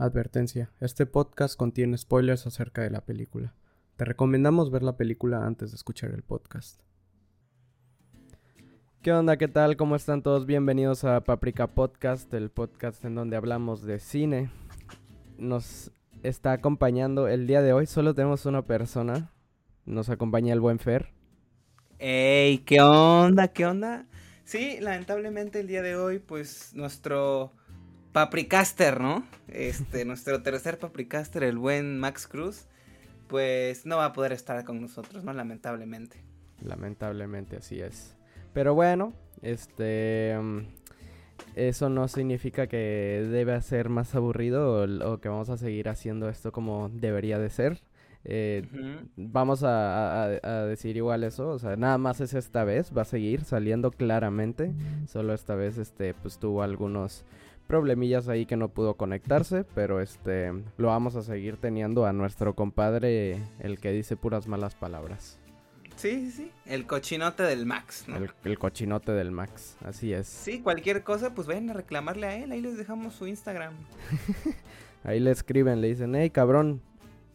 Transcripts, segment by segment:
Advertencia, este podcast contiene spoilers acerca de la película. Te recomendamos ver la película antes de escuchar el podcast. ¿Qué onda? ¿Qué tal? ¿Cómo están todos? Bienvenidos a Paprika Podcast, el podcast en donde hablamos de cine. Nos está acompañando el día de hoy, solo tenemos una persona. Nos acompaña el buen Fer. ¡Ey! ¿Qué onda? ¿Qué onda? Sí, lamentablemente el día de hoy, pues nuestro Papricaster, ¿no? Este, nuestro tercer Papricaster, el buen Max Cruz, pues no va a poder estar con nosotros, ¿no? Lamentablemente. Lamentablemente, así es. Pero bueno, este... mm, Eso no significa que debe ser más aburrido o, o que vamos a seguir haciendo esto como debería de ser. Eh, vamos a, a- a decir igual eso, o sea, nada más es esta vez, va a seguir saliendo claramente, solo esta vez este pues tuvo algunos problemillas ahí que no pudo conectarse, pero este lo vamos a seguir teniendo a nuestro compadre el que dice puras malas palabras, Sí, sí, sí. El cochinote del Max, ¿no? el, el cochinote del Max, así es. Sí, cualquier cosa, pues vayan a reclamarle a él. Ahí les dejamos su Instagram. Ahí le escriben, le dicen, hey cabrón,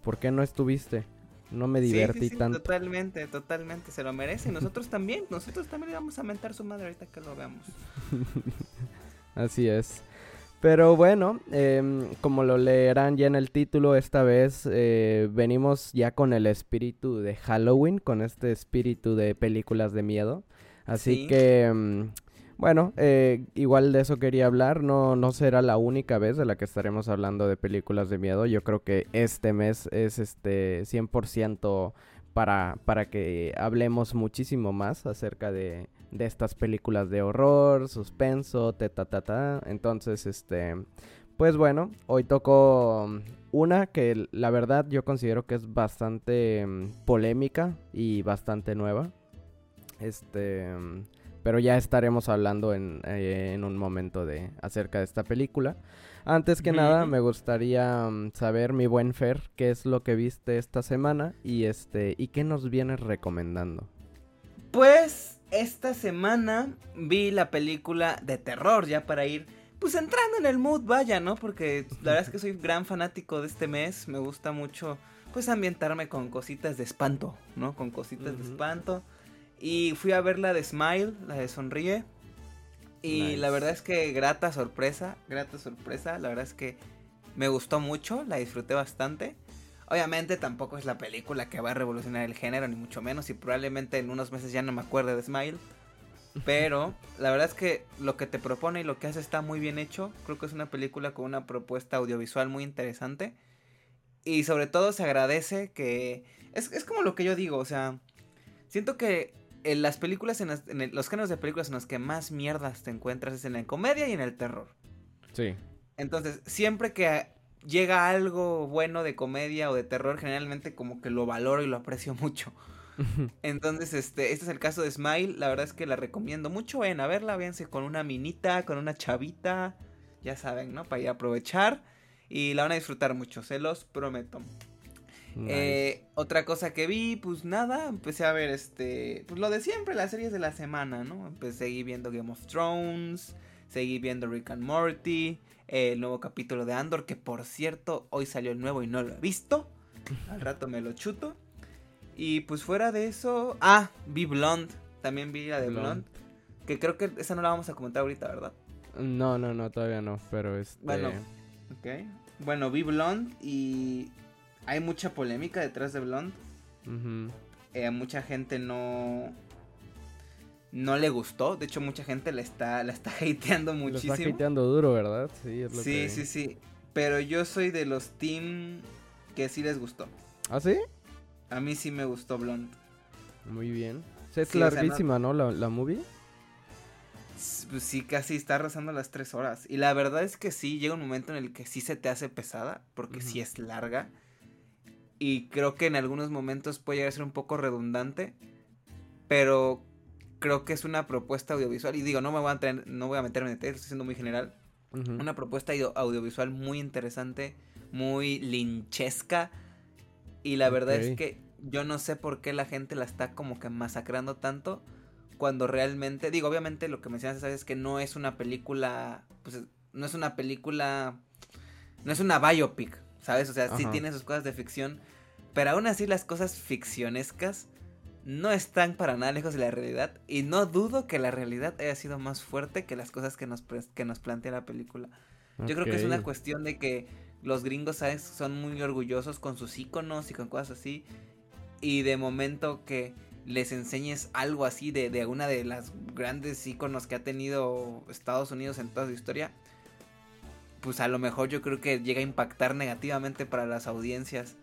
¿por qué no estuviste? No me Sí, sí, divertí sí, tanto. Totalmente, totalmente. Se lo merece. Nosotros también. Nosotros también le vamos a mentar su madre ahorita que lo veamos. Así es. Pero bueno, em, como lo leerán ya en el título, esta vez eh, venimos ya con el espíritu de Halloween, con este espíritu de películas de miedo. Así Sí. que, em, bueno, eh, igual de eso quería hablar. No, no será la única vez de la que estaremos hablando de películas de miedo. Yo creo que este mes es este 100% para, para que hablemos muchísimo más acerca de, de estas películas de horror, suspenso, ta ta ta ta. Entonces, este, pues bueno, hoy tocó um, una que la verdad yo considero que es bastante mm, polémica y bastante nueva. Este, mm, pero ya estaremos hablando en, eh, en un momento de acerca de esta película. Antes que nada, me gustaría mm, saber, mi buen Fer, qué es lo que viste esta semana y este y qué nos vienes recomendando. Pues esta semana vi la película de terror ya para ir pues entrando en el mood, vaya, ¿no? Porque la verdad es que soy gran fanático de este mes, me gusta mucho pues ambientarme con cositas de espanto, ¿no? Con cositas de espanto. Y fui a ver la de Smile, la de Sonríe. Y Nice. la verdad es que grata sorpresa, grata sorpresa, la verdad es que me gustó mucho, la disfruté bastante. Obviamente tampoco es la película que va a revolucionar el género, ni mucho menos, y probablemente en unos meses ya no me acuerde de Smile. Pero la verdad es que lo que te propone y lo que hace está muy bien hecho. Creo que es una película con una propuesta audiovisual muy interesante. Y sobre todo se agradece que... Es, es como lo que yo digo, o sea... Siento que en las películas, en, las- en el- los géneros de películas en los que más mierdas te encuentras es en la comedia y en el terror. Sí. Entonces, siempre que llega algo bueno de comedia o de terror, generalmente como que lo valoro y lo aprecio mucho. Entonces, este, este es el caso de Smile. La verdad es que la recomiendo mucho. Vayan a verla, véanse con una minita, con una chavita. Ya saben, ¿no? Para ir a aprovechar. Y la van a disfrutar mucho, se los prometo. Nice. Eh, otra cosa que vi, pues nada, empecé a ver este, pues lo de siempre, las series de la semana, ¿no? Empecé seguí viendo Game of Thrones, seguí viendo Rick and Morty, eh, el nuevo capítulo de Andor, que por cierto, hoy salió el nuevo y no lo he visto. Al rato me lo chuto. Y pues fuera de eso, ah, vi Blonde, también vi la de Blonde. Blonde, que creo que esa no la vamos a comentar ahorita, ¿verdad? No, no, no, todavía no, pero este... Bueno. Ok. Bueno, vi Blonde y hay mucha polémica detrás de Blonde. eh, mucha gente no no le gustó. De hecho, mucha gente la está, la está hateando Lo muchísimo. está hateando duro, ¿verdad? Sí, es lo sí, que... sí, sí. Pero yo soy de los team que sí les gustó. ¿Ah, sí? A mí sí me gustó Blonde. Muy bien. Es Sí, o sea, no- larguísima, ¿no? La, la movie. Pues sí, casi está rozando las tres horas. Y la verdad es que sí, llega un momento en el que sí se te hace pesada, porque sí es larga. Y creo que en algunos momentos puede llegar a ser un poco redundante. Pero creo que es una propuesta audiovisual. Y digo, no me voy a, entrar- no voy a meterme en detalles, estoy siendo muy general. Una propuesta audio- audiovisual muy interesante, muy linchesca. Y la verdad es que yo no sé por qué la gente la está como que masacrando tanto. Cuando realmente, digo, obviamente lo que mencionas ¿sabes? es que no es una película, pues no es una película no es una biopic, ¿sabes? O sea, sí tiene sus cosas de ficción, pero aún así las cosas ficcionescas no están para nada lejos de la realidad y no dudo que la realidad haya sido más fuerte que las cosas que nos, que nos plantea la película. Yo creo que es una cuestión de que los gringos, ¿sabes? Son muy orgullosos con sus iconos y con cosas así. Y de momento que les enseñes algo así de, de una de las grandes iconos que ha tenido Estados Unidos en toda su historia, pues a lo mejor yo creo que llega a impactar negativamente para las audiencias.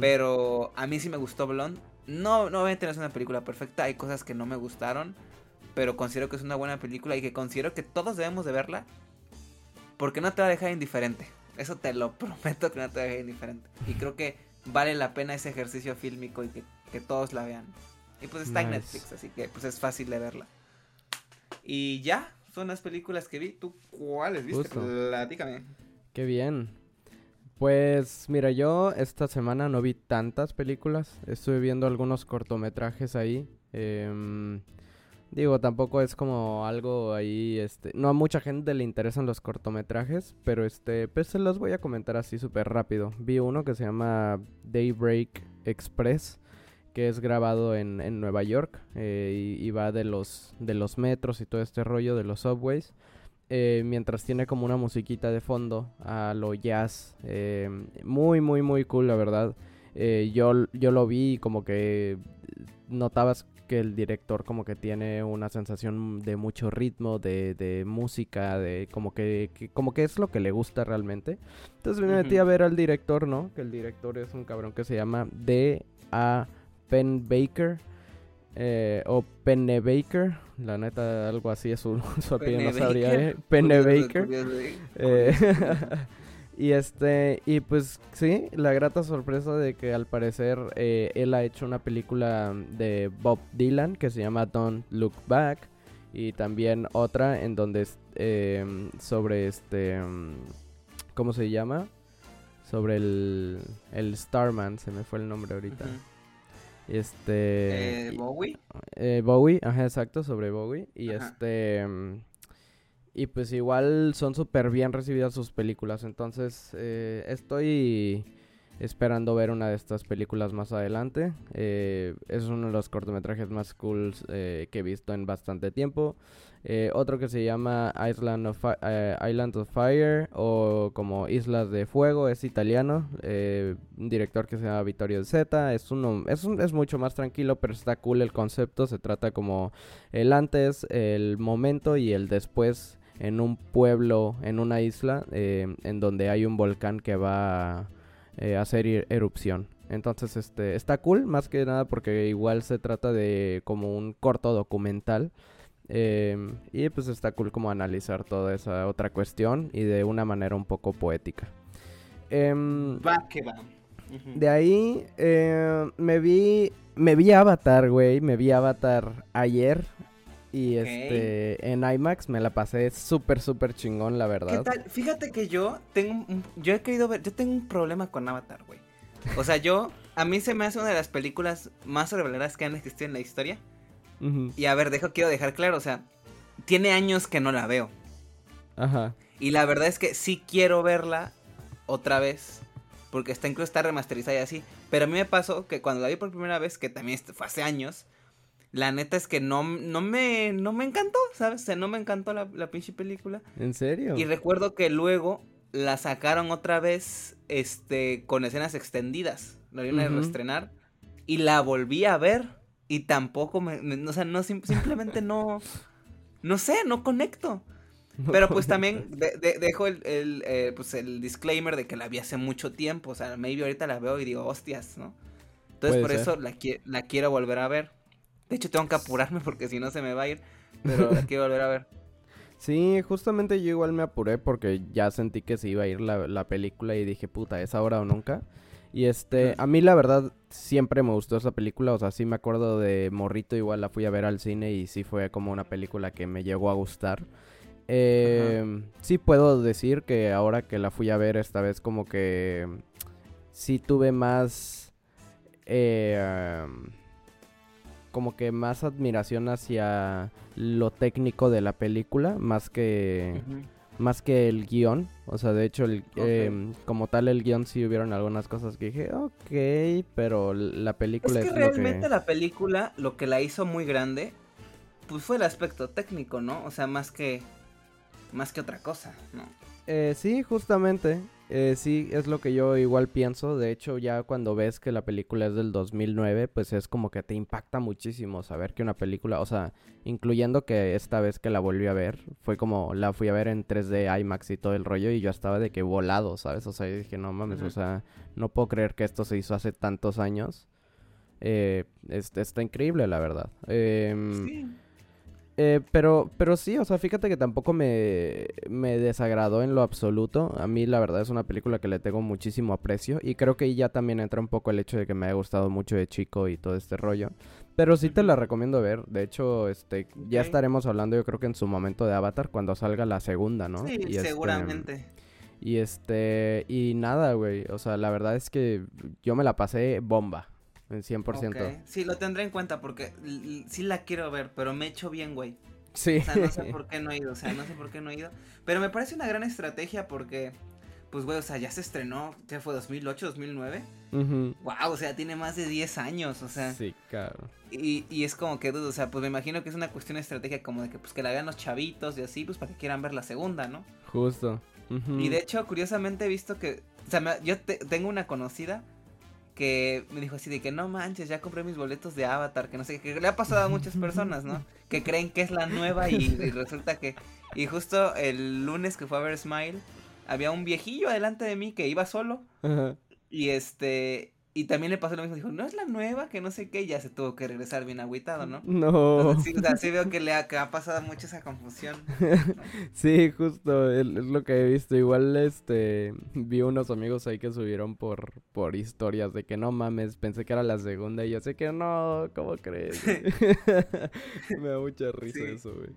Pero a mí sí me gustó Blonde. No, no obviamente no es una película perfecta, hay cosas que no me gustaron, pero considero que es una buena película y que considero que todos debemos de verla porque no te va a dejar indiferente. Eso te lo prometo que no te va a dejar indiferente. Y creo que vale la pena ese ejercicio fílmico y que, todos la vean. Y pues está en Netflix, así que pues es fácil de verla. Y ya, son las películas que vi. ¿Tú cuáles viste? Platícame. Qué bien. Pues mira, yo esta semana no vi tantas películas. Estuve viendo algunos cortometrajes ahí. Em, digo, tampoco es como algo ahí, este... No a mucha gente le interesan los cortometrajes, pero este, pues se los voy a comentar así súper rápido. Vi uno que se llama Daybreak Express que es grabado en, en Nueva York eh, y, va de los, de los metros y todo este rollo de los subways. Eh, mientras tiene como una musiquita de fondo a lo jazz. Eh, muy, muy, muy cool, la verdad. yo, yo lo vi y como que notabas que el director como que tiene una sensación de mucho ritmo, de, de música, de como que, como que es lo que le gusta realmente. Entonces me metí a ver al director, ¿no? Que el director es un cabrón que se llama D.A. Penn Baker. Eh, o Penne Baker, la neta, algo así es su, su apellido, no sabría. Penne Baker. Eh, y este, y pues sí, la grata sorpresa de que al parecer eh, él ha hecho una película de Bob Dylan que se llama Don't Look Back. Y también otra en donde eh, sobre este, ¿cómo se llama? Sobre el, el Starman, se me fue el nombre ahorita. Este. Eh, Bowie. Eh, Bowie, ajá, exacto, sobre Bowie. Y este. Mm, y pues igual son súper bien recibidas sus películas. Entonces, eh, estoy esperando ver una de estas películas más adelante. Eh, es uno de los cortometrajes más cool eh, que he visto en bastante tiempo. Eh, otro que se llama Island of, of Fire o como Islas de Fuego, es italiano. un director que se llama Vittorio Z. Es, uno, es, es mucho más tranquilo, pero está cool el concepto. Se trata como el antes, el momento y el después en un pueblo, en una isla, en donde hay un volcán que va... A, eh, hacer erupción. Entonces, este, está cool, más que nada porque igual se trata de como un corto documental. Em, y pues está cool como analizar toda esa otra cuestión y de una manera un poco poética. Em, va que va. De ahí eh, me vi me vi Avatar, güey, me vi Avatar ayer y este, en IMAX me la pasé súper, súper chingón, la verdad. ¿Qué tal? Fíjate que yo tengo, yo he querido ver, yo tengo un problema con Avatar, güey. O sea, yo, a mí se me hace una de las películas más reveladoras que han existido en la historia. Y a ver, dejo, quiero dejar claro, o sea, tiene años que no la veo. Ajá. Y la verdad es que sí quiero verla otra vez. Porque está incluso está remasterizada y así. Pero a mí me pasó que cuando la vi por primera vez, que también fue hace años, la neta es que no, no, me, no me encantó, ¿sabes? O sea, no me encantó la, la pinche película. ¿En serio? Y recuerdo que luego la sacaron otra vez este, con escenas extendidas. La vieron a reestrenar. Y la volví a ver. Y tampoco me. o sea, no, simplemente no. No sé, no conecto. Pero pues también dejo el, el, eh, pues el disclaimer de que la vi hace mucho tiempo. O sea, maybe ahorita la veo y digo, hostias, ¿no? Entonces por eso la, la quiero volver a ver. De hecho, tengo que apurarme porque si no se me va a ir. Pero la quiero volver a ver. Sí, justamente yo igual me apuré porque ya sentí que se iba a ir la, película y dije, puta, es ahora o nunca. Y este, a mí la verdad siempre me gustó esa película, o sea, sí me acuerdo de Morrito, igual la fui a ver al cine y sí fue como una película que me llegó a gustar. Eh, sí puedo decir que ahora que la fui a ver esta vez como que sí tuve más... Eh, como que más admiración hacia lo técnico de la película, más que más que el guion. O sea, de hecho, el, em, como tal, el guion sí hubieron algunas cosas que dije, ok, pero la película es que realmente la película, lo que la hizo muy grande, pues fue el aspecto técnico, ¿no? O sea, más que, más que otra cosa, ¿no? Eh, sí, justamente. Eh, sí, es lo que yo igual pienso. De hecho, ya cuando ves que la película es del 2009, pues es como que te impacta muchísimo saber que una película, o sea, incluyendo que esta vez que la volví a ver, fue como la fui a ver en 3D IMAX y todo el rollo y yo estaba de que volado, ¿sabes? O sea, dije, no mames, o sea, no puedo creer que esto se hizo hace tantos años. Eh, está increíble, la verdad. Em, sí. Eh, pero, pero sí, o sea, fíjate que tampoco me, me desagradó en lo absoluto. A mí la verdad es una película que le tengo muchísimo aprecio y creo que ya también entra un poco el hecho de que me haya gustado mucho de chico y todo este rollo. Pero sí te la recomiendo ver. De hecho, este, ya estaremos hablando yo creo que en su momento de Avatar cuando salga la segunda, ¿no? Sí, este, seguramente. y este, y nada, güey. O sea, la verdad es que yo me la pasé bomba. En 100%. Sí, lo tendré en cuenta porque sí la quiero ver, pero me echo bien, güey. Sí. O sea, no sé por qué no he ido, o sea, no sé por qué no he ido. Pero me parece una gran estrategia porque, pues, güey, o sea, ya se estrenó, ya fue 2008, 2009. Uh Wow, o sea, tiene más de 10 años, o sea. Sí, claro. Y, y es como que, o sea, pues me imagino que es una cuestión de estrategia como de que, pues, que la vean los chavitos y así, pues, para que quieran ver la segunda, ¿no? Justo. Y de hecho, curiosamente he visto que, o sea, yo tengo una conocida que me dijo así de que no manches, ya compré mis boletos de Avatar, que no sé, que le ha pasado a muchas personas, ¿no? Que creen que es la nueva y, resulta que... Y justo el lunes que fue a ver Smile, había un viejillo adelante de mí que iba solo. Y este, y también le pasó lo mismo, dijo, no es la nueva, que no sé qué, y ya se tuvo que regresar bien agüitado, ¿no? No. sí, o sea, sí veo que le ha, pasado mucho esa confusión. sí, justo, es, lo que he visto. Igual, este, vi unos amigos ahí que subieron por, por historias de que no mames, pensé que era la segunda, y yo sé que no, ¿cómo crees? Me da mucha risa eso, güey.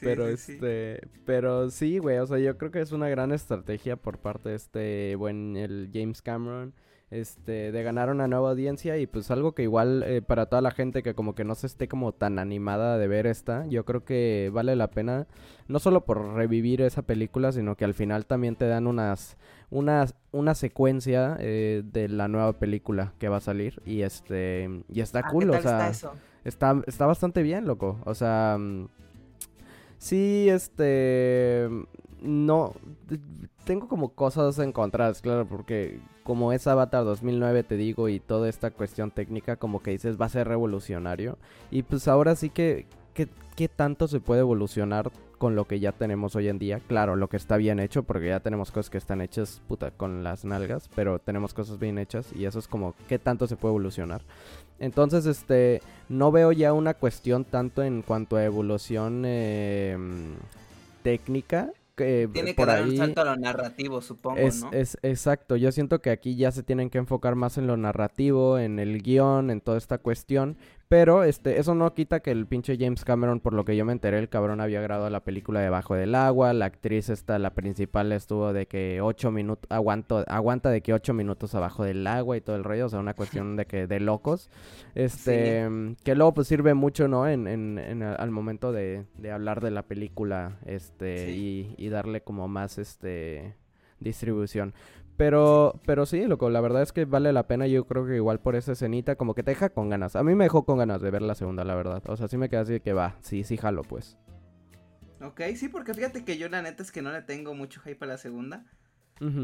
pero este, pero sí, güey, o sea, yo creo que es una gran estrategia por parte de este buen el James Cameron este, de ganar una nueva audiencia y pues algo que igual eh, para toda la gente que como que no se esté como tan animada de ver esta, yo creo que vale la pena no solo por revivir esa película, sino que al final también te dan unas, unas una secuencia eh, de la nueva película que va a salir y este, y está ah, cool, o sea, está, está, está bastante bien, loco, o sea, mm, sí, este, no, tengo como cosas encontradas, claro, porque como es Avatar 2009, te digo, y toda esta cuestión técnica, como que dices, va a ser revolucionario. Y pues ahora sí que, ¿qué tanto se puede evolucionar con lo que ya tenemos hoy en día? Claro, lo que está bien hecho, porque ya tenemos cosas que están hechas, puta, con las nalgas, pero tenemos cosas bien hechas, y eso es como, ¿qué tanto se puede evolucionar? Entonces, este, no veo ya una cuestión tanto en cuanto a evolución eh, técnica, tiene que dar un salto a lo narrativo, supongo, es, ¿no? Es exacto. Yo siento que aquí ya se tienen que enfocar más en lo narrativo, en el guion, en toda esta cuestión. Pero este, eso no quita que el pinche James Cameron, por lo que yo me enteré, el cabrón había grabado la película Debajo del Agua. La actriz esta, la principal, estuvo de que ocho minutos, aguanto, aguanta de que ocho minutos abajo del agua y todo el rollo. O sea, una cuestión de que, de locos. Este, que luego pues sirve mucho, ¿no? En, en, en al momento de, de, hablar de la película, este, y, y darle como más, este, distribución. Pero, pero sí, loco, la verdad es que vale la pena. Yo creo que igual por esa escenita, como que te deja con ganas. A mí me dejó con ganas de ver la segunda, la verdad. O sea, sí me queda así de que va, sí, sí, jalo, pues. Ok, sí, porque fíjate que yo la neta es que no le tengo mucho hype a la segunda.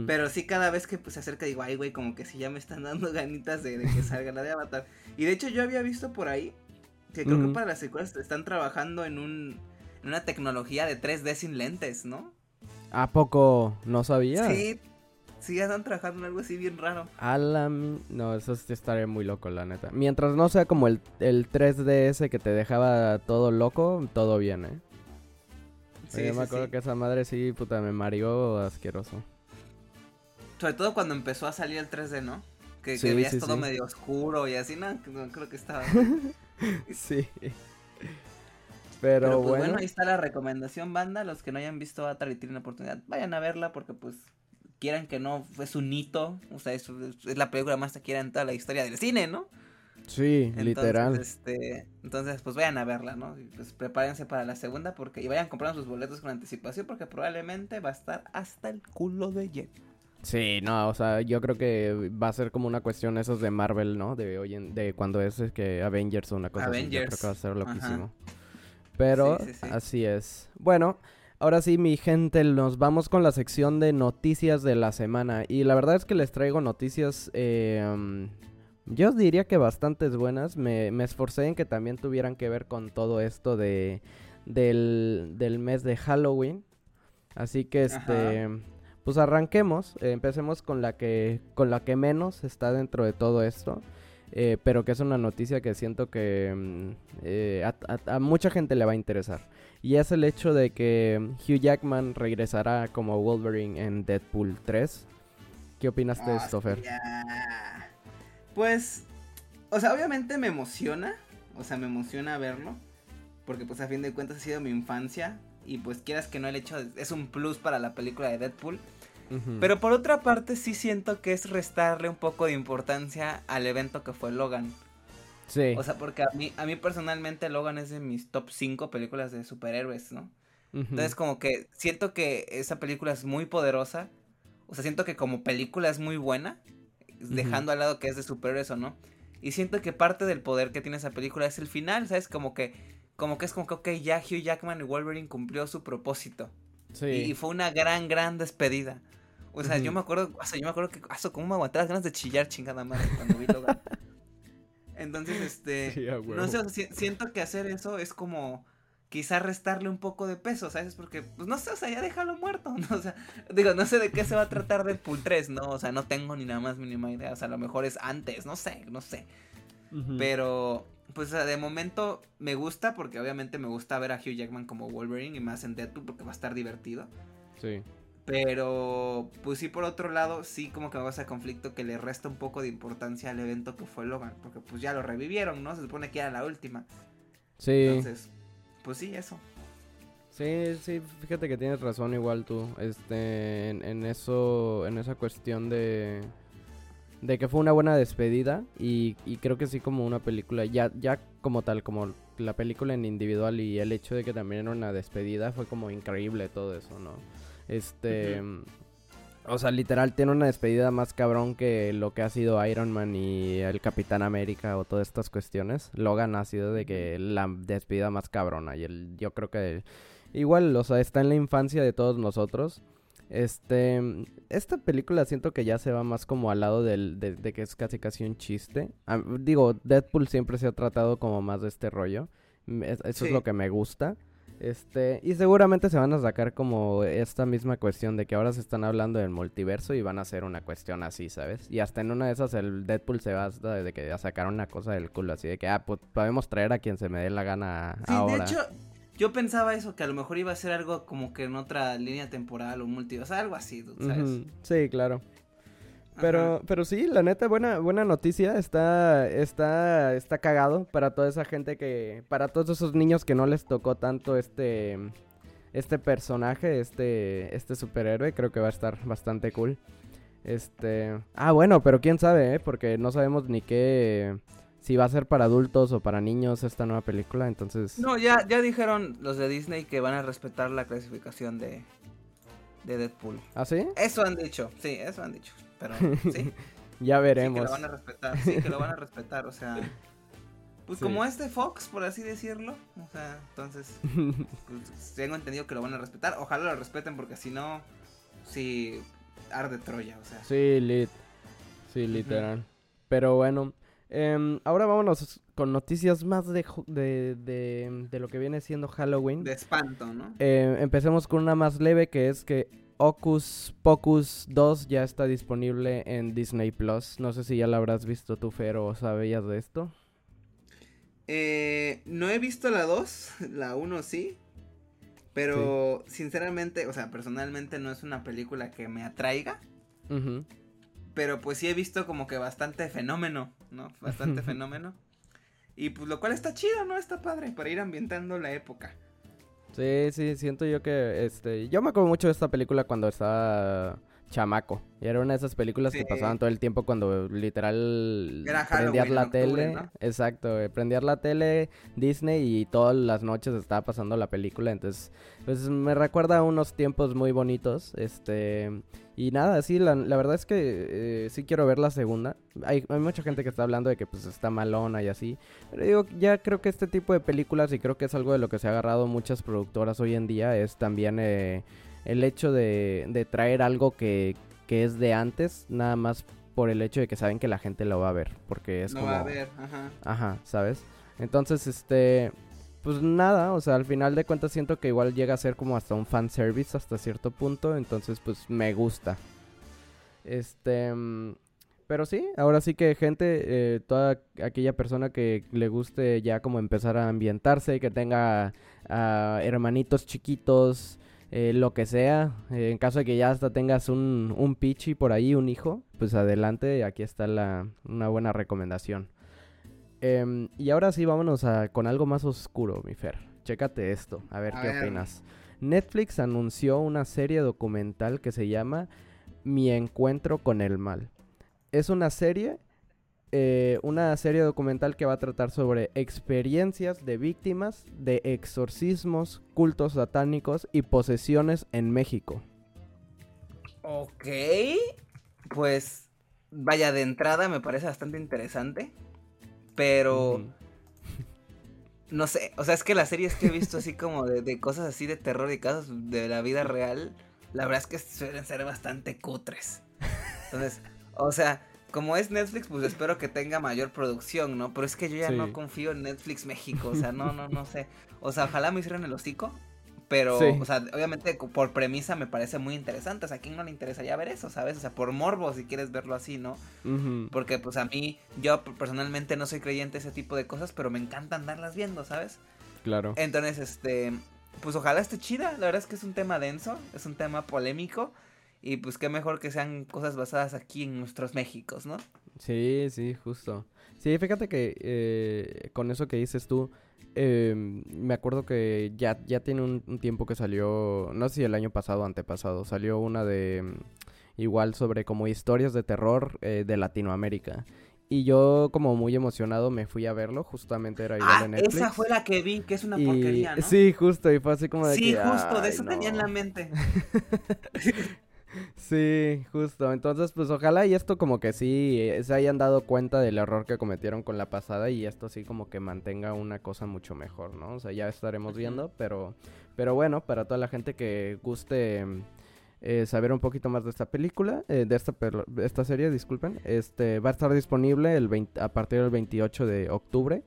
Pero sí, cada vez que pues, se acerca digo, ay, güey, como que sí ya me están dando ganitas de, que salga la de Avatar. Y de hecho yo había visto por ahí que creo que para las secuelas están trabajando en un en una tecnología de 3D sin lentes, ¿no? ¿A poco no sabía? Sí, Sí, están trabajando en algo así bien raro. A No, eso sí estaría muy loco, la neta. Mientras no sea como el, el 3DS que te dejaba todo loco, todo bien, ¿eh? Sí, yo me acuerdo que esa madre sí, puta, me mareó asqueroso. Sobre todo cuando empezó a salir el 3D, ¿no? Que, que veías todo medio oscuro y así, no, no creo que estaba. sí. Pero, pues, bueno. ahí está la recomendación, banda. Los que no hayan visto Avatar y tienen oportunidad, vayan a verla porque pues quieran que no, es un hito, o sea, es, es la película más taquera en toda la historia del cine, ¿no? Sí, literal. Este, entonces, pues vayan a verla, ¿no? Y pues prepárense para la segunda porque y vayan comprando sus boletos con anticipación porque probablemente va a estar hasta el culo de lleno. Sí, no, o sea, yo creo que va a ser como una cuestión esos de Marvel, ¿no? De hoy en, de cuando es que Avengers o una cosa así. Yo creo que va a ser loquísimo. Pero así es. Bueno, ahora sí, mi gente, nos vamos con la sección de noticias de la semana. Y la verdad es que les traigo noticias, eh, yo diría que bastantes buenas. Me, me, esforcé en que también tuvieran que ver con todo esto de, del, del mes de Halloween. Así que este... Pues arranquemos, eh, empecemos con la que con la que menos está dentro de todo esto, eh, pero que es una noticia que siento que mm, eh, a, mucha gente le va a interesar. Y es el hecho de que Hugh Jackman regresará como Wolverine en Deadpool 3. ¿Qué opinas de esto, Fer? Pues, o sea, obviamente me emociona, o sea, me emociona verlo, porque pues a fin de cuentas ha sido mi infancia y pues quieras que no el hecho es un plus para la película de Deadpool. Pero por otra parte sí siento que es restarle un poco de importancia al evento que fue Logan. Sí. O sea, porque a mí, a mí personalmente Logan es de mis top 5 películas de superhéroes, ¿no? Entonces como que siento que esa película es muy poderosa. O sea, siento que como película es muy buena. Dejando al lado que es de superhéroes o no. Y siento que parte del poder que tiene esa película es el final, ¿sabes? Como que como que es como que, ok, ya Hugh Jackman y Wolverine cumplió su propósito. Sí. Y, fue una gran, gran despedida. O sea, yo me acuerdo, o sea, yo me acuerdo que, o como me aguanté las ganas de chillar chingada madre cuando vi Logan. Entonces, este, no sé, o sea, siento que hacer eso es como quizá restarle un poco de peso, ¿sabes? Porque, pues no sé, o sea, ya déjalo muerto, ¿no? O sea, digo, no sé de qué se va a tratar Deadpool 3, ¿no? O sea, no tengo ni nada más mínima idea, o sea, a lo mejor es antes, no sé, no sé. Pero, pues de momento me gusta porque obviamente me gusta ver a Hugh Jackman como Wolverine y más en Deadpool porque va a estar divertido. Sí. Pero, pues sí, por otro lado, sí como que me ese conflicto que le resta un poco de importancia al evento que fue Logan. Porque pues ya lo revivieron, ¿no? Se supone que era la última. Sí. Entonces, pues sí, eso. Sí, sí, fíjate que tienes razón igual tú. Este, en eso, en esa cuestión de de que fue una buena despedida y, creo que sí como una película, ya, ya como tal, como la película en individual y el hecho de que también era una despedida fue como increíble todo eso, ¿no? Este... O sea, literal tiene una despedida más cabrón que lo que ha sido Iron Man y el Capitán América o todas estas cuestiones. Logan ha sido de que la despedida más cabrona y el, yo creo que igual, o sea, está en la infancia de todos nosotros. Este, esta película siento que ya se va más como al lado del, de, que es casi casi un chiste. Ah, digo, Deadpool siempre se ha tratado como más de este rollo. eso es lo que me gusta. Este, y seguramente se van a sacar como esta misma cuestión de que ahora se están hablando del multiverso y van a hacer una cuestión así, ¿sabes? Y hasta en una de esas el Deadpool se va de que a sacar una cosa del culo así de que, ah, pues podemos traer a quien se me dé la gana sí, De hecho, yo pensaba eso, que a lo mejor iba a ser algo como que en otra línea temporal o multi, o sea, algo así, ¿sabes? Sí, claro. Pero, pero sí, la neta, buena, buena noticia. Está, está, está cagado para toda esa gente que, para todos esos niños que no les tocó tanto este, este personaje, este, este superhéroe. Creo que va a estar bastante cool. Este, ah, bueno, pero quién sabe, ¿eh? Porque no sabemos ni qué, si va a ser para adultos o para niños esta nueva película, entonces... No, ya, ya dijeron los de Disney que van a respetar la clasificación de, de Deadpool. ¿Ah, sí? Eso han dicho, sí, eso han dicho, pero sí. ya veremos. Sí, que lo van a respetar, sí, que lo van a respetar, o sea... Pues como este Fox, por así decirlo, o sea, entonces, pues, tengo entendido que lo van a respetar, ojalá lo respeten porque si no, sí, arde Troya, o sea. Sí, lit, sí, literal. Pero bueno, Em, ahora vámonos con noticias más de, de, lo que viene siendo Halloween. De espanto, ¿no? Eh, empecemos con una más leve que es que Ocus Pocus 2 ya está disponible en Disney Plus. No sé si ya la habrás visto tú, Fer, o sabías de esto. Eh, no he visto la 2, la 1 sí. Pero sinceramente, o sea, personalmente no es una película que me atraiga. Pero pues sí he visto como que bastante fenómeno, ¿no? Bastante fenómeno. Y pues lo cual está chido, ¿no? Está padre para ir ambientando la época. Sí, sí, siento yo que, este, yo me acuerdo mucho de esta película cuando estaba chamaco. Y era una de esas películas que pasaban todo el tiempo cuando literal Era prendías la octubre, tele. ¿no? Exacto, eh, prendías la tele Disney y todas las noches estaba pasando la película. Entonces, pues me recuerda a unos tiempos muy bonitos. Este. Y nada, sí, la, la verdad es que eh, sí quiero ver la segunda. Hay, hay mucha gente que está hablando de que pues está malona y así. Pero digo, ya creo que este tipo de películas, y creo que es algo de lo que se ha agarrado muchas productoras hoy en día, es también eh, el hecho de, de traer algo que, que es de antes, nada más por el hecho de que saben que la gente lo va a ver. Porque es no como... va a ver, ajá. Ajá, ¿sabes? Entonces, este, pues nada, o sea, al final de cuentas siento que igual llega a ser como hasta un fanservice hasta cierto punto, entonces pues me gusta. Este, mm, pero sí, ahora sí que gente, eh, toda aquella persona que le guste ya como empezar a ambientarse, que tenga hermanitos chiquitos, eh, lo que sea, eh, en caso de que ya hasta tengas un, un pichi por ahí, un hijo, pues adelante, aquí está la, una buena recomendación. Em, y ahora sí, vámonos a, con algo más oscuro, mi Fer. Chécate esto, a ver A qué ver. opinas. Netflix anunció una serie documental que se llama Mi Encuentro con el Mal. Es una serie, eh, una serie documental que va a tratar sobre experiencias de víctimas de exorcismos, cultos satánicos y posesiones en México. Ok. Pues, vaya, de entrada me parece bastante interesante. Pero, no sé, o sea, es que las series que he visto así como de, de cosas así de terror y casos de la vida real, la verdad es que suelen ser bastante cutres. Entonces, o sea, como es Netflix, pues espero que tenga mayor producción, ¿no? Pero es que yo ya Sí. no confío en Netflix México, o sea, no, no, no sé. O sea, ojalá me hicieran el hocico. Pero, Sí. o sea, obviamente por premisa me parece muy interesante. O sea, ¿a quién no le interesaría ver eso, sabes? O sea, por morbo, si quieres verlo así, ¿no? Ujú. Porque, pues a mí, yo personalmente no soy creyente de ese tipo de cosas, pero me encanta andarlas viendo, ¿sabes? Claro. Entonces, este, pues ojalá esté chida. La verdad es que es un tema denso, es un tema polémico. Y pues qué mejor que sean cosas basadas aquí en nuestros Méxicos, ¿no? Sí, sí, justo. Sí, fíjate que eh, con eso que dices tú, eh, me acuerdo que ya, ya tiene un, un tiempo que salió, no sé si el año pasado o antepasado, salió una de mm, igual sobre como historias de terror eh, de Latinoamérica. Y yo como muy emocionado me fui a verlo, justamente era igual Ah, en Netflix. esa fue la que vi, que es una y porquería, ¿no? sí, justo, y fue así como de Sí, que, justo, de "Ay, eso tenía en la no". mente. Sí, justo. Entonces, pues ojalá y esto como que sí eh, se hayan dado cuenta del error que cometieron con la pasada y esto sí como que mantenga una cosa mucho mejor, ¿no? O sea, ya estaremos viendo, pero, pero bueno, para toda la gente que guste eh, saber un poquito más de esta película, eh, de esta, de esta serie, disculpen, este va a estar disponible el 20 a partir del 28 de octubre.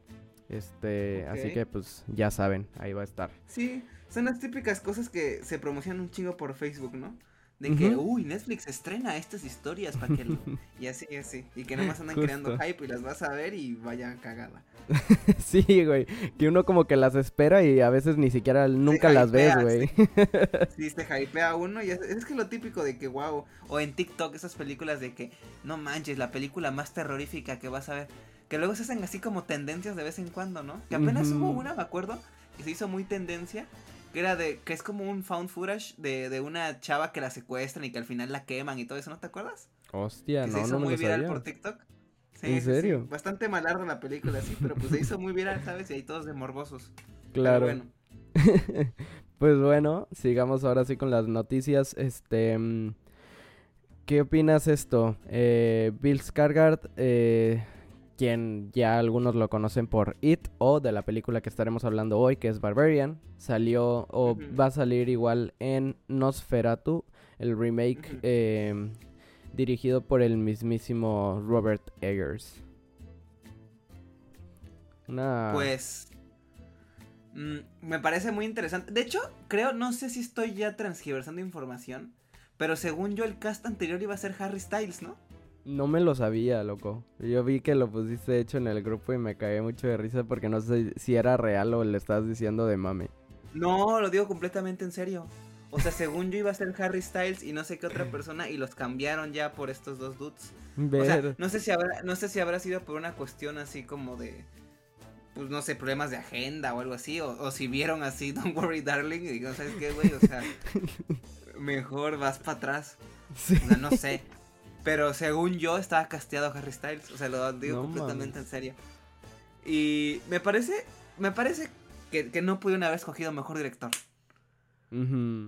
Este, así que pues ya saben, ahí va a estar. Sí, son las típicas cosas que se promocionan un chingo por Facebook, ¿no? De que, uy, Netflix estrena estas historias para que... lo-". Y así, y así. Y que nomás andan creando hype y las vas a ver y vaya cagada. Sí, güey, que uno como que las espera y a veces ni siquiera nunca las ves, güey. Sí, se hypea uno y es, es que lo típico de que, wow. O en TikTok, esas películas de que, no manches, la película más terrorífica que vas a ver. Que luego se hacen así como tendencias de vez en cuando, ¿no? Que apenas hubo una, me acuerdo, que se hizo muy tendencia. Que era de, que es como un found footage de, de una chava que la secuestran y que al final la queman y todo eso, ¿no te acuerdas? Hostia, que se no, hizo no me muy lo viral sabía. por TikTok. Sí, ¿En sí, sí. serio? Bastante malardo la película, sí, pero pues se hizo muy viral, ¿sabes? Y ahí todos de morbosos. Pero Claro. bueno. pues bueno, sigamos ahora sí con las noticias. Este, mm, ¿qué opinas esto? Eh, Bill Skarsgård, eh, quien ya algunos lo conocen por It o de la película que estaremos hablando hoy, que es Barbarian, salió o va a salir igual en Nosferatu, el remake eh, dirigido por el mismísimo Robert Eggers. Una... Pues. mm, me parece muy interesante. De hecho, creo, no sé si estoy ya transgiversando información. Pero según yo, el cast anterior iba a ser Harry Styles, ¿no? No me lo sabía, loco. Yo vi que lo pusiste hecho en el grupo y me cagué mucho de risa porque no sé si era real o le estás diciendo de mame. No, lo digo completamente en serio. O sea, según yo iba a ser Harry Styles y no sé qué otra persona y los cambiaron ya por estos dos dudes. O sea, no sé si habrá, no sé si habrá sido por una cuestión así como de pues no sé, problemas de agenda o algo así, o, o si vieron así Don't Worry Darling y digo, ¿sabes qué, güey? O sea, mejor vas para atrás. O sea, no sé. Pero según yo estaba casteado Harry Styles. O sea, lo digo completamente en serio. Y me parece. Me parece que, que, no pudieron haber escogido mejor director.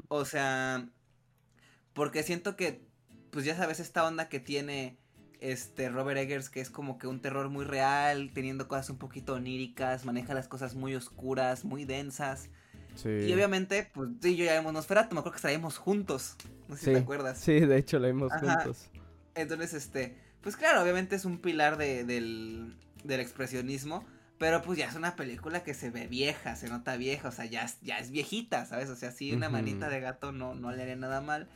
O sea. Porque siento que. Pues ya sabes, esta onda que tiene este Robert Eggers, que es como que un terror muy real, teniendo cosas un poquito oníricas, maneja las cosas muy oscuras, muy densas. Y obviamente, pues sí, yo ya vimos Nosferatu, me acuerdo que estábamos juntos. No sé si te acuerdas. Sí, de hecho la vimos juntos. Entonces, este, pues claro, obviamente es un pilar de, del, del expresionismo. Pero pues ya es una película que se ve vieja, se nota vieja, o sea, ya, ya es viejita, ¿sabes? O sea, sí, una manita de gato no, no le haría nada mal.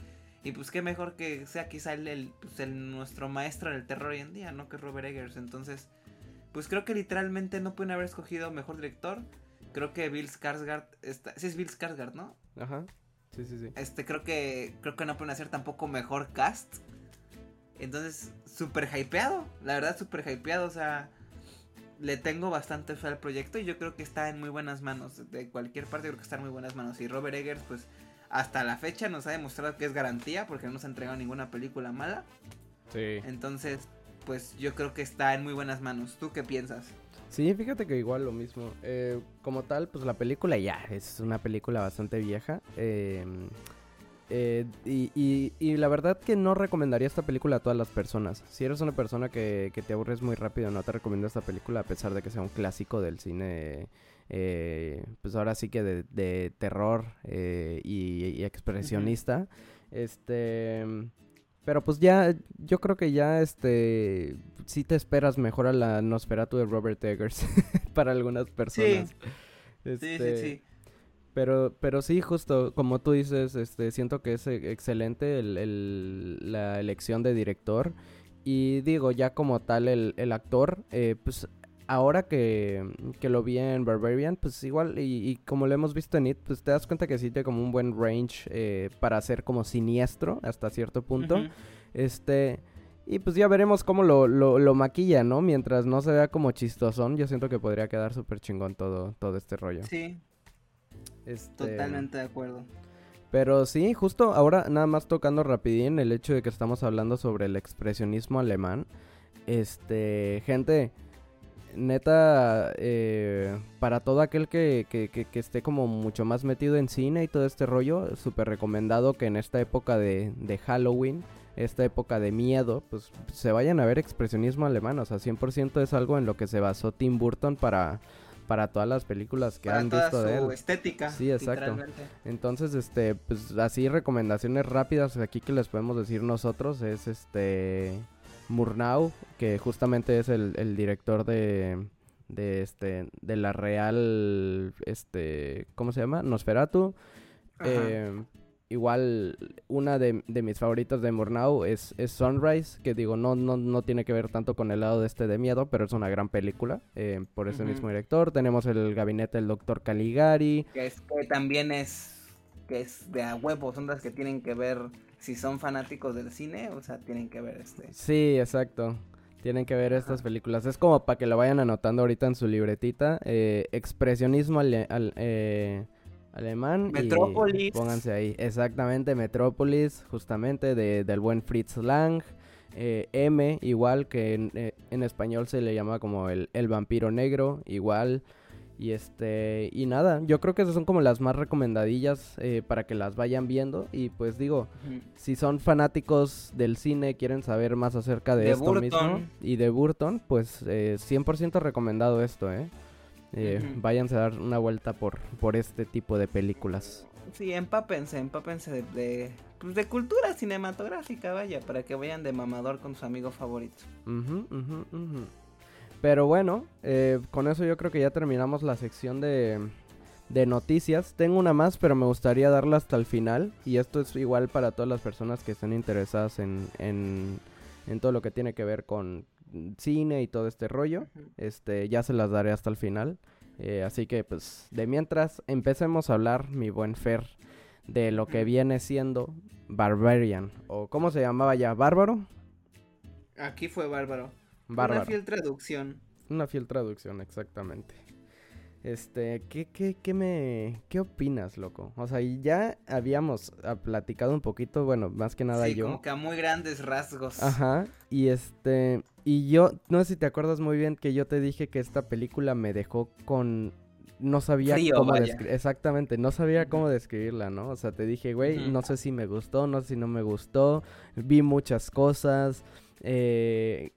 Y pues qué mejor que sea quizá el, pues, el, nuestro maestro del terror hoy en día, ¿no? Que Robert Eggers. Entonces, pues creo que literalmente no pueden haber escogido mejor director. Creo que Bill Skarsgård está... Sí es Bill Skarsgård, ¿no? Ajá. Sí, sí, sí. Este, creo que creo que no pueden hacer tampoco mejor cast. Entonces, súper hypeado. La verdad, súper hypeado. O sea, le tengo bastante fe al proyecto y yo creo que está en muy buenas manos. De cualquier parte creo que está en muy buenas manos. Y Robert Eggers, pues, hasta la fecha nos ha demostrado que es garantía porque no nos ha entregado ninguna película mala. Sí. Entonces, pues yo creo que está en muy buenas manos. ¿Tú qué piensas? Sí, fíjate que igual lo mismo. Eh, como tal, pues la película ya es una película bastante vieja. Em, eh, y, y, la verdad que no recomendaría esta película a todas las personas. Si eres una persona que, te aburres muy rápido, no te recomiendo esta película a pesar de que sea un clásico del cine. Eh, pues ahora sí que de, terror y, expresionista. Este pero pues ya, yo creo que ya, este, sí te esperas mejor a la Nosferatu de Robert Eggers para algunas personas. Sí. sí, sí, este, sí. Pero, pero sí, justo como tú dices, este, siento que es excelente el, la elección de director. Y digo, ya como tal el, el actor, eh, pues ahora que, que, lo vi en Barbarian, pues igual, y, como lo hemos visto en It, pues te das cuenta que sí tiene como un buen range eh, para ser como siniestro hasta cierto punto. Este. Y pues ya veremos cómo lo, lo, maquilla, ¿no? Mientras no se vea como chistosón, yo siento que podría quedar súper chingón todo, todo este rollo. Sí. Este... Totalmente de acuerdo. Pero sí, justo ahora nada más tocando rapidín el hecho de que estamos hablando sobre el expresionismo alemán. Este, gente, neta, eh, para todo aquel que, que, que, esté como mucho más metido en cine y todo este rollo, súper recomendado que en esta época de, de, Halloween, esta época de miedo, pues se vayan a ver expresionismo alemán. O sea, 100% es algo en lo que se basó Tim Burton para, para todas las películas que han visto de él. estética. Sí, exacto. Entonces, este, pues así recomendaciones rápidas aquí que les podemos decir nosotros es este Murnau, que justamente es el, director de, de este de la Real este ¿cómo se llama? Nosferatu. Eh, igual una de, mis favoritas de Murnau es, es, Sunrise, que digo, no, no, no tiene que ver tanto con el lado de este de miedo, pero es una gran película eh, por ese mismo director. Tenemos el gabinete del doctor Caligari. Que, es, que también es que es de a huevo, son las que tienen que ver si son fanáticos del cine, o sea, tienen que ver este. Sí, exacto. Tienen que ver estas películas. Es como para que lo vayan anotando ahorita en su libretita. Eh, expresionismo eh, alemán. Metrópolis. pónganse ahí. Exactamente, Metrópolis, justamente, de, del buen Fritz Lang. Eh, M, igual que en, en, español se le llama como el, el vampiro negro, igual. Y este, y nada, yo creo que esas son como las más recomendadillas eh, para que las vayan viendo. Y pues digo, si son fanáticos del cine, quieren saber más acerca de, esto mismo y de Burton, pues eh, 100% recomendado esto, ¿eh? Eh váyanse a dar una vuelta por, por este tipo de películas. Sí, empápense, empápense de, de, pues de cultura cinematográfica, vaya, para que vayan de mamador con su amigo favorito. Pero bueno, eh, con eso yo creo que ya terminamos la sección de, de noticias. Tengo una más, pero me gustaría darla hasta el final. Y esto es igual para todas las personas que estén interesadas en, en, en todo lo que tiene que ver con cine y todo este rollo. Este, ya se las daré hasta el final. Eh, así que pues de mientras empecemos a hablar, mi buen Fer, de lo que viene siendo Barbarian. O cómo se llamaba ya, Bárbaro. Aquí fue Bárbaro. Una fiel traducción. Una fiel traducción, exactamente. Este, ¿qué, qué, qué me, qué opinas, loco? O sea, ya habíamos ah, platicado un poquito, bueno, más que nada sí, yo. como que a muy grandes rasgos. Ajá, y este, y yo, no sé si te acuerdas muy bien que yo te dije que esta película me dejó con, no sabía cómo describirla, exactamente, no sabía cómo describirla, ¿no? O sea, te dije, güey, no sé si me gustó, no sé si no me gustó, vi muchas cosas, eh,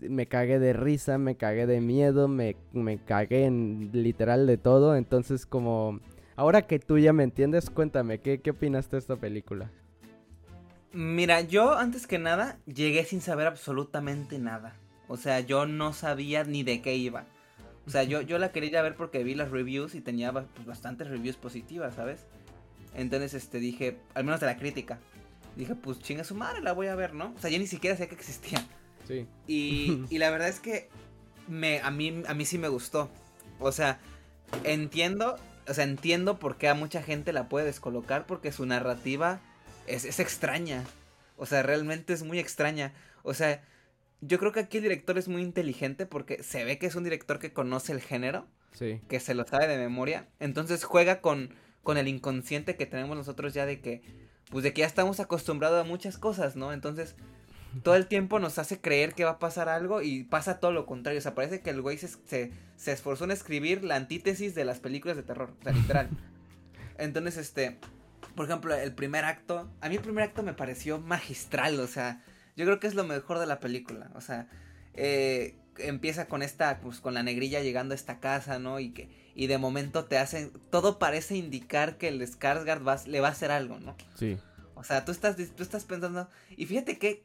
me cagué de risa, me cagué de miedo, me, me cagué en literal de todo. Entonces, como, ahora que tú ya me entiendes, cuéntame, ¿qué, qué opinaste de esta película? Mira, yo antes que nada llegué sin saber absolutamente nada. O sea, yo no sabía ni de qué iba. O sea, yo, yo la quería ver porque vi las reviews y tenía pues, bastantes reviews positivas, ¿sabes? Entonces, este, dije, al menos de la crítica. Dije, pues chinga su madre, la voy a ver, ¿no? O sea, yo ni siquiera sabía que existía. Sí. Y, y la verdad es que me, a, mí, a mí sí me gustó. O sea, entiendo, o sea, entiendo por qué a mucha gente la puede descolocar porque su narrativa es, es extraña. O sea, realmente es muy extraña. O sea, yo creo que aquí el director es muy inteligente porque se ve que es un director que conoce el género. Sí. Que se lo sabe de memoria. Entonces juega con, con el inconsciente que tenemos nosotros ya de que pues de que ya estamos acostumbrados a muchas cosas, ¿no? Entonces, todo el tiempo nos hace creer que va a pasar algo y pasa todo lo contrario. O sea, parece que el güey se, se, esforzó en escribir la antítesis de las películas de terror, o sea, literal. Entonces, este, por ejemplo, el primer acto, a mí el primer acto me pareció magistral, o sea, yo creo que es lo mejor de la película, o sea, eh, empieza con esta, pues con la negrilla llegando a esta casa, ¿no? Y que y de momento te hacen, todo parece indicar que el Skarsgård le va a hacer algo, ¿no? Sí. O sea, tú estás, tú estás pensando, y fíjate que,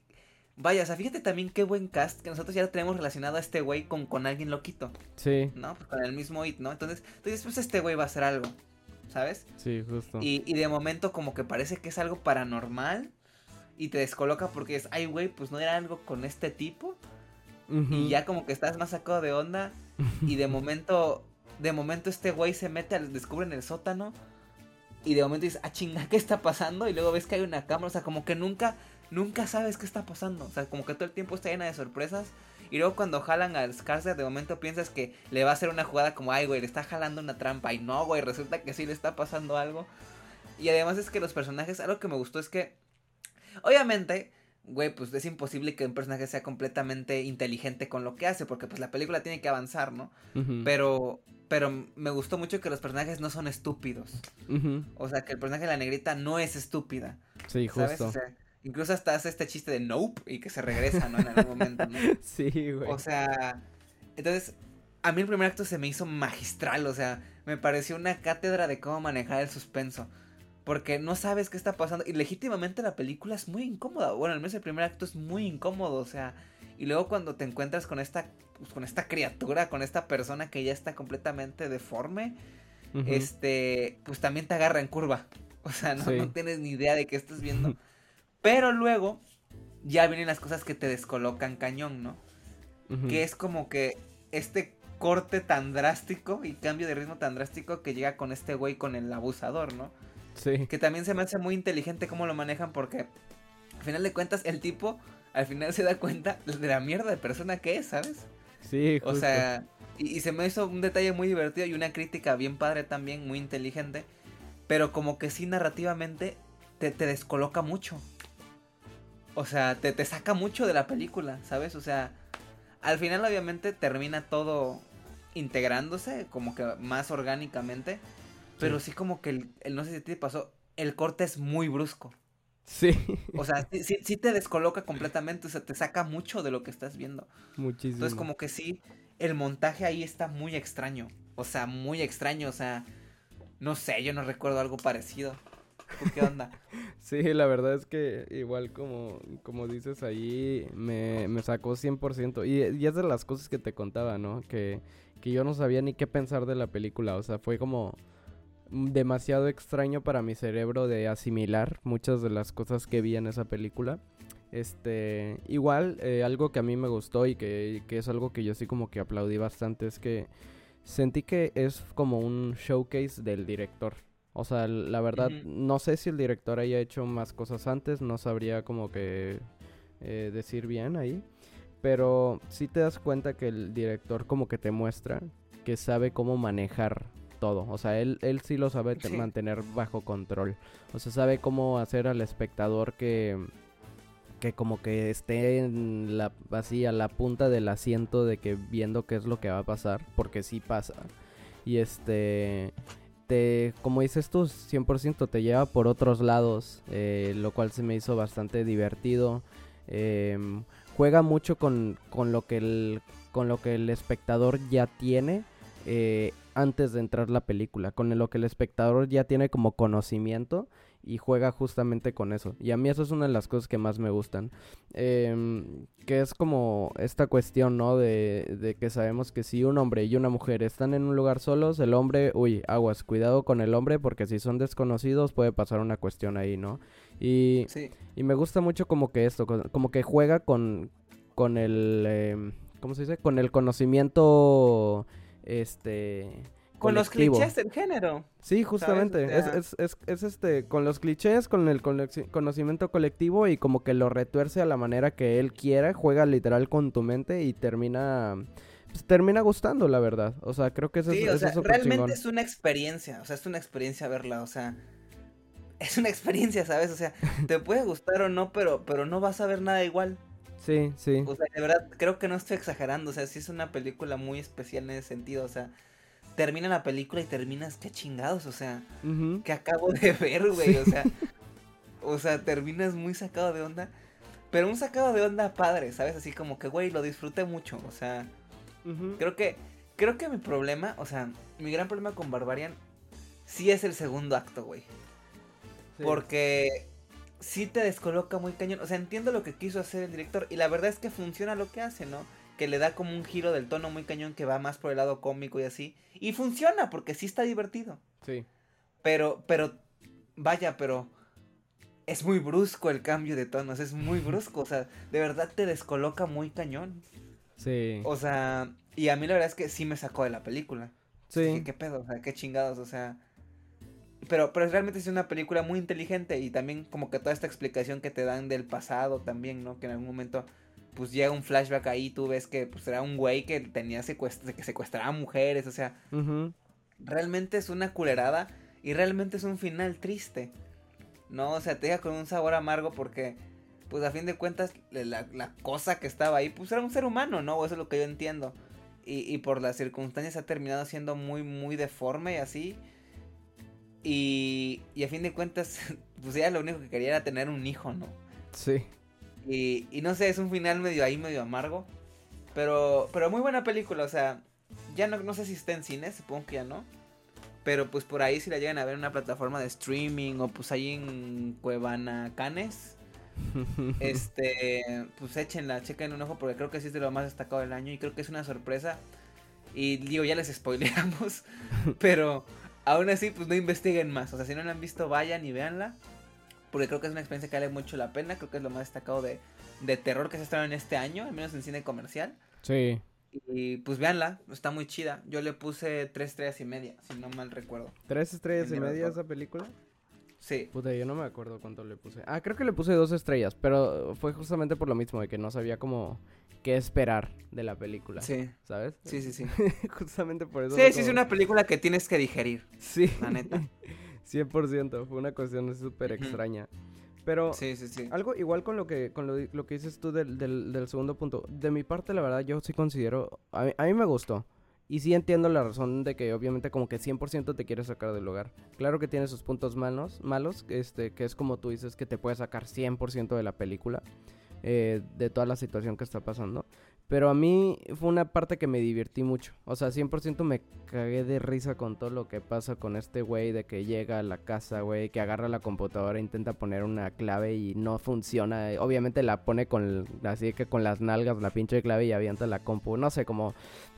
vaya, o sea, fíjate también qué buen cast que nosotros ya tenemos relacionado a este güey con, con alguien loquito. Sí. ¿No? Pues con el mismo It, ¿no? Entonces, dices, pues este güey va a hacer algo, ¿sabes? Sí, justo. Y, y de momento como que parece que es algo paranormal y te descoloca porque es, ay, güey, pues no era algo con este tipo. Y ya como que estás más sacado de onda. y de momento, de momento este güey se mete, al, descubre en el sótano. Y de momento dices, ah, chinga, ¿qué está pasando? Y luego ves que hay una cámara. O sea, como que nunca, nunca sabes qué está pasando. O sea, como que todo el tiempo está llena de sorpresas. Y luego cuando jalan al Skarsgård, de momento piensas que le va a hacer una jugada como, ay, güey, le está jalando una trampa. Y no, güey, resulta que sí le está pasando algo. Y además es que los personajes, algo que me gustó es que, obviamente, güey, pues es imposible que un personaje sea completamente inteligente con lo que hace, porque pues la película tiene que avanzar, ¿no? Pero, pero me gustó mucho que los personajes no son estúpidos. O sea, que el personaje de la negrita no es estúpida. Sí, justo. incluso hasta hace este chiste de nope y que se regresa, ¿no? En algún momento, ¿no? Sí, güey. O sea, entonces, a mí el primer acto se me hizo magistral, o sea, me pareció una cátedra de cómo manejar el suspenso. Porque no sabes qué está pasando. Y legítimamente la película es muy incómoda. Bueno, al menos el primer acto es muy incómodo. O sea. Y luego cuando te encuentras con esta. Pues, con esta criatura, con esta persona que ya está completamente deforme. Este. Pues también te agarra en curva. O sea, no, tienes ni idea de qué estás viendo. Pero luego. Ya vienen las cosas que te descolocan cañón, ¿no? Que es como que. Este corte tan drástico y cambio de ritmo tan drástico que llega con este güey con el abusador, ¿no? Que también se me hace muy inteligente cómo lo manejan porque al final de cuentas el tipo al final se da cuenta de la mierda de persona que es, ¿sabes? Sí, O sea, y, se me hizo un detalle muy divertido y una crítica bien padre también, muy inteligente. Pero como que sí narrativamente te, te descoloca mucho. O sea, te, te saca mucho de la película, ¿sabes? O sea, al final obviamente termina todo integrándose como que más orgánicamente. Pero sí, como que el, no sé si te pasó, el corte es muy brusco. Sí. O sea, sí, sí, te descoloca completamente, o sea, te saca mucho de lo que estás viendo. Muchísimo. Entonces, como que sí, el montaje ahí está muy extraño. O sea, muy extraño, o sea, no sé, yo no recuerdo algo parecido. qué onda? sí, la verdad es que igual como, como dices ahí, me, me sacó 100%. Y, y es de las cosas que te contaba, ¿no? Que, que yo no sabía ni qué pensar de la película. O sea, fue como demasiado extraño para mi cerebro de asimilar muchas de las cosas que vi en esa película. Este, igual, eh, algo que a mí me gustó y que, es algo que yo sí como que aplaudí bastante es que sentí que es como un showcase del director. O sea, la verdad, no sé si el director haya hecho más cosas antes, no sabría como que eh, decir bien ahí. Pero sí te das cuenta que el director como que te muestra que sabe cómo manejar todo. O sea, él, él sí lo sabe mantener bajo control. O sea, sabe cómo hacer al espectador que que como que esté en la así a la punta del asiento de que viendo qué es lo que va a pasar, porque sí pasa. Y este te como dices tú, 100% te lleva por otros lados, eh, lo cual se me hizo bastante divertido. Em, juega mucho con, con, lo que el, con lo que el espectador ya tiene eh, antes de entrar la película, con lo que el espectador ya tiene como conocimiento y juega justamente con eso. Y a mí eso es una de las cosas que más me gustan. Em, que es como esta cuestión, ¿no? De, de, que sabemos que si un hombre y una mujer están en un lugar solos, el hombre, uy, aguas, cuidado con el hombre porque si son desconocidos puede pasar una cuestión ahí, ¿no? Y, y me gusta mucho como que esto, como que juega con, con el, eh, ¿cómo se dice? Con el conocimiento este con los clichés del género. Sí, justamente. es, es, es, este, con los clichés, con el conocimiento colectivo y como que lo retuerce a la manera que él quiera, juega literal con tu mente y termina, pues, termina gustando, la verdad. O sea, creo que eso sí, es, o realmente es una experiencia, o sea, es una experiencia verla, o sea, es una experiencia, ¿sabes? O sea, te puede gustar o no, pero, pero no vas a ver nada igual. Sí, sí. O sea, de verdad, creo que no estoy exagerando, o sea, sí es una película muy especial en ese sentido, o sea, termina la película y terminas, qué chingados, o sea, que acabo de ver, güey, o sea, o sea, terminas muy sacado de onda, pero un sacado de onda padre, ¿sabes? Así como que, güey, lo disfruté mucho, o sea, creo que, creo que mi problema, o sea, mi gran problema con Barbarian sí es el segundo acto, güey. Porque sí te descoloca muy cañón. O sea, entiendo lo que quiso hacer el director. Y la verdad es que funciona lo que hace, ¿no? Que le da como un giro del tono muy cañón que va más por el lado cómico y así. Y funciona porque sí está divertido. Sí. Pero, pero, vaya, pero es muy brusco el cambio de tonos. Es muy brusco. o sea, de verdad te descoloca muy cañón. Sí. O sea, y a mí la verdad es que sí me sacó de la película. Sí. ¿Qué pedo? O sea, qué chingados, o sea pero, pero realmente es una película muy inteligente y también como que toda esta explicación que te dan del pasado también, ¿no? Que en algún momento pues llega un flashback ahí, tú ves que pues era un güey que tenía secuestra, que secuestraba mujeres, o sea, realmente es una culerada y realmente es un final triste, ¿no? O sea, te deja con un sabor amargo porque pues a fin de cuentas la, la cosa que estaba ahí pues era un ser humano, ¿no? Eso es lo que yo entiendo. Y, y por las circunstancias ha terminado siendo muy, muy deforme y así. Y, y a fin de cuentas, pues ella lo único que quería era tener un hijo, ¿no? Sí. Y, y no sé, es un final medio ahí, medio amargo. Pero, pero muy buena película, o sea, ya no, no sé si está en cine, supongo que ya no. Pero pues por ahí si la llegan a ver en una plataforma de streaming o pues ahí en Cuevana Canes. este, pues échenla, chequen un ojo porque creo que sí es de lo más destacado del año y creo que es una sorpresa. Y digo, ya les spoileamos, pero aún así, pues no investiguen más. O sea, si no la han visto, vayan y véanla. Porque creo que es una experiencia que vale mucho la pena. Creo que es lo más destacado de, de terror que se estrenó en este año, al menos en cine comercial. Sí. Y pues véanla, está muy chida. Yo le puse tres estrellas y media, si no mal recuerdo. ¿Tres estrellas y media a esa película? Sí. Puta, yo no me acuerdo cuánto le puse. Ah, creo que le puse dos estrellas, pero fue justamente por lo mismo, de que no sabía cómo qué esperar de la película. Sí. ¿Sabes? Sí, sí, sí. justamente por eso. Sí, sí, es una película que tienes que digerir. Sí. La neta. 100%, fue una cuestión súper extraña. Pero sí, sí, sí. algo igual con lo que con lo, lo que dices tú del, del, del, segundo punto. De mi parte, la verdad, yo sí considero... A mí, a mí me gustó. Y sí entiendo la razón de que obviamente como que 100% te quieres sacar del lugar. Claro que tiene sus puntos malos, malos este, que es como tú dices que te puede sacar 100% de la película, eh, de toda la situación que está pasando. Pero a mí fue una parte que me divertí mucho. O sea, 100% me cagué de risa con todo lo que pasa con este güey de que llega a la casa, güey, que agarra la computadora, intenta poner una clave y no funciona. Obviamente la pone con, así que con las nalgas la pinche clave y avienta la compu. No sé, como,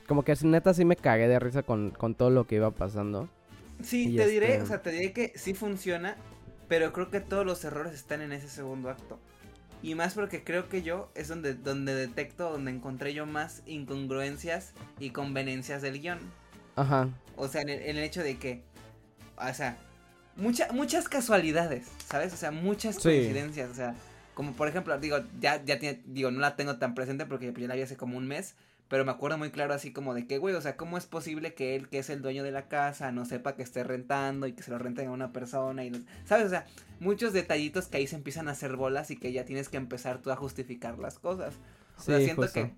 como que neta sí me cagué de risa con, con todo lo que iba pasando. Sí, te diré, este o sea, te diré que sí funciona, pero creo que todos los errores están en ese segundo acto. Y más porque creo que yo es donde, donde detecto, donde encontré yo más incongruencias y conveniencias del guion. Ajá. O sea, en el, hecho de que, o sea, mucha, muchas casualidades, ¿sabes? O sea, muchas coincidencias, o sea, como por ejemplo, digo, ya, ya tiene, digo, no la tengo tan presente porque ya la vi hace como un mes, pero me acuerdo muy claro así como de que, güey, o sea, ¿cómo es posible que él, que es el dueño de la casa, no sepa que esté rentando y que se lo renten a una persona y, ¿sabes? O sea, muchos detallitos que ahí se empiezan a hacer bolas y que ya tienes que empezar tú a justificar las cosas. O sea, siento que,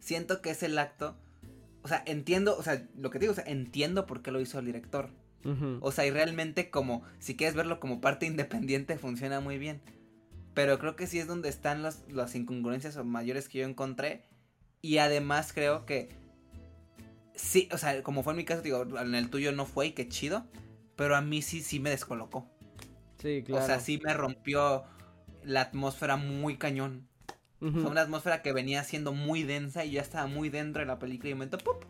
siento que es el acto, o sea, entiendo, o sea, lo que digo, o sea, entiendo por qué lo hizo el director. O sea, y realmente como, si quieres verlo como parte independiente, funciona muy bien. Pero creo que sí es donde están las, las incongruencias mayores que yo encontré. Y además creo que sí, o sea, como fue en mi caso, digo, en el tuyo no fue y qué chido. Pero a mí sí, sí me descolocó. Sí, claro. O sea, sí me rompió la atmósfera muy cañón. una atmósfera que venía siendo muy densa y ya estaba muy dentro de la película y un momento ¡pup!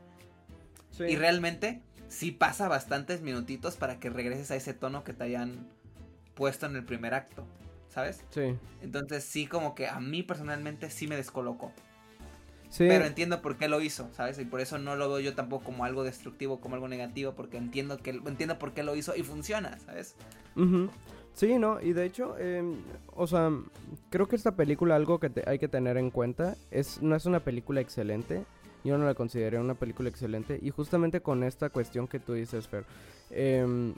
Y realmente sí pasa bastantes minutitos para que regreses a ese tono que te hayan puesto en el primer acto, ¿sabes? Sí. Entonces sí como que a mí personalmente sí me descolocó. Sí. Pero entiendo por qué lo hizo, ¿sabes? Y por eso no lo veo yo tampoco como algo destructivo, como algo negativo, porque entiendo que entiendo por qué lo hizo y funciona, ¿sabes? Sí, no, y de hecho, em, o sea, creo que esta película, algo que hay que tener en cuenta, es no es una película excelente, yo no la consideré una película excelente. Y justamente con esta cuestión que tú dices, Fer. Em,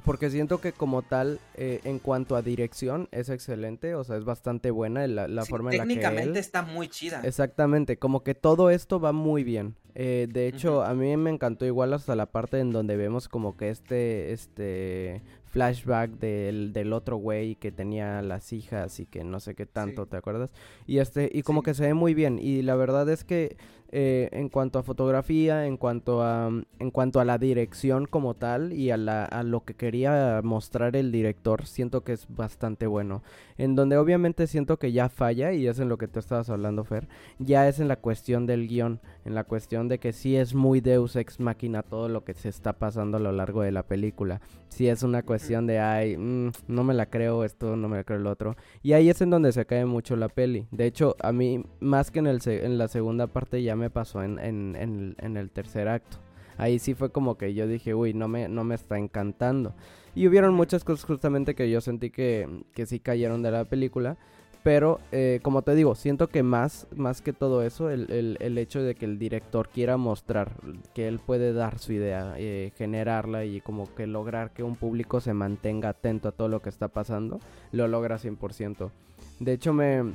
porque siento que como tal, eh, en cuanto a dirección, es excelente, o sea, es bastante buena la, la forma en la que Técnicamente está muy chida. Exactamente, como que todo esto va muy bien. Eh, de hecho, a mí me encantó igual hasta la parte en donde vemos como que este, este flashback del, del otro güey que tenía las hijas y que no sé qué tanto, ¿te acuerdas? Y este, y como que se ve muy bien. Y la verdad es que eh, en cuanto a fotografía, en cuanto a, en cuanto a la dirección como tal y a, la, a lo que quería mostrar el director, siento que es bastante bueno. En donde obviamente siento que ya falla, y es en lo que tú estabas hablando, Fer, ya es en la cuestión del guion, en la cuestión de que sí es muy deus ex máquina todo lo que se está pasando a lo largo de la película. Sí es una cuestión de, ay, mm, no me la creo esto, no me la creo el otro. Y ahí es en donde se cae mucho la peli. De hecho, a mí, más que en, el en la segunda parte, ya me pasó en, en, en, el tercer acto. Ahí sí fue como que yo dije, uy, no me, no me está encantando. Y hubieron muchas cosas justamente que yo sentí que, que sí cayeron de la película. Pero, eh, como te digo, siento que más, más que todo eso, el, el, el, hecho de que el director quiera mostrar que él puede dar su idea, eh, generarla y como que lograr que un público se mantenga atento a todo lo que está pasando, lo logra 100%. De hecho, me,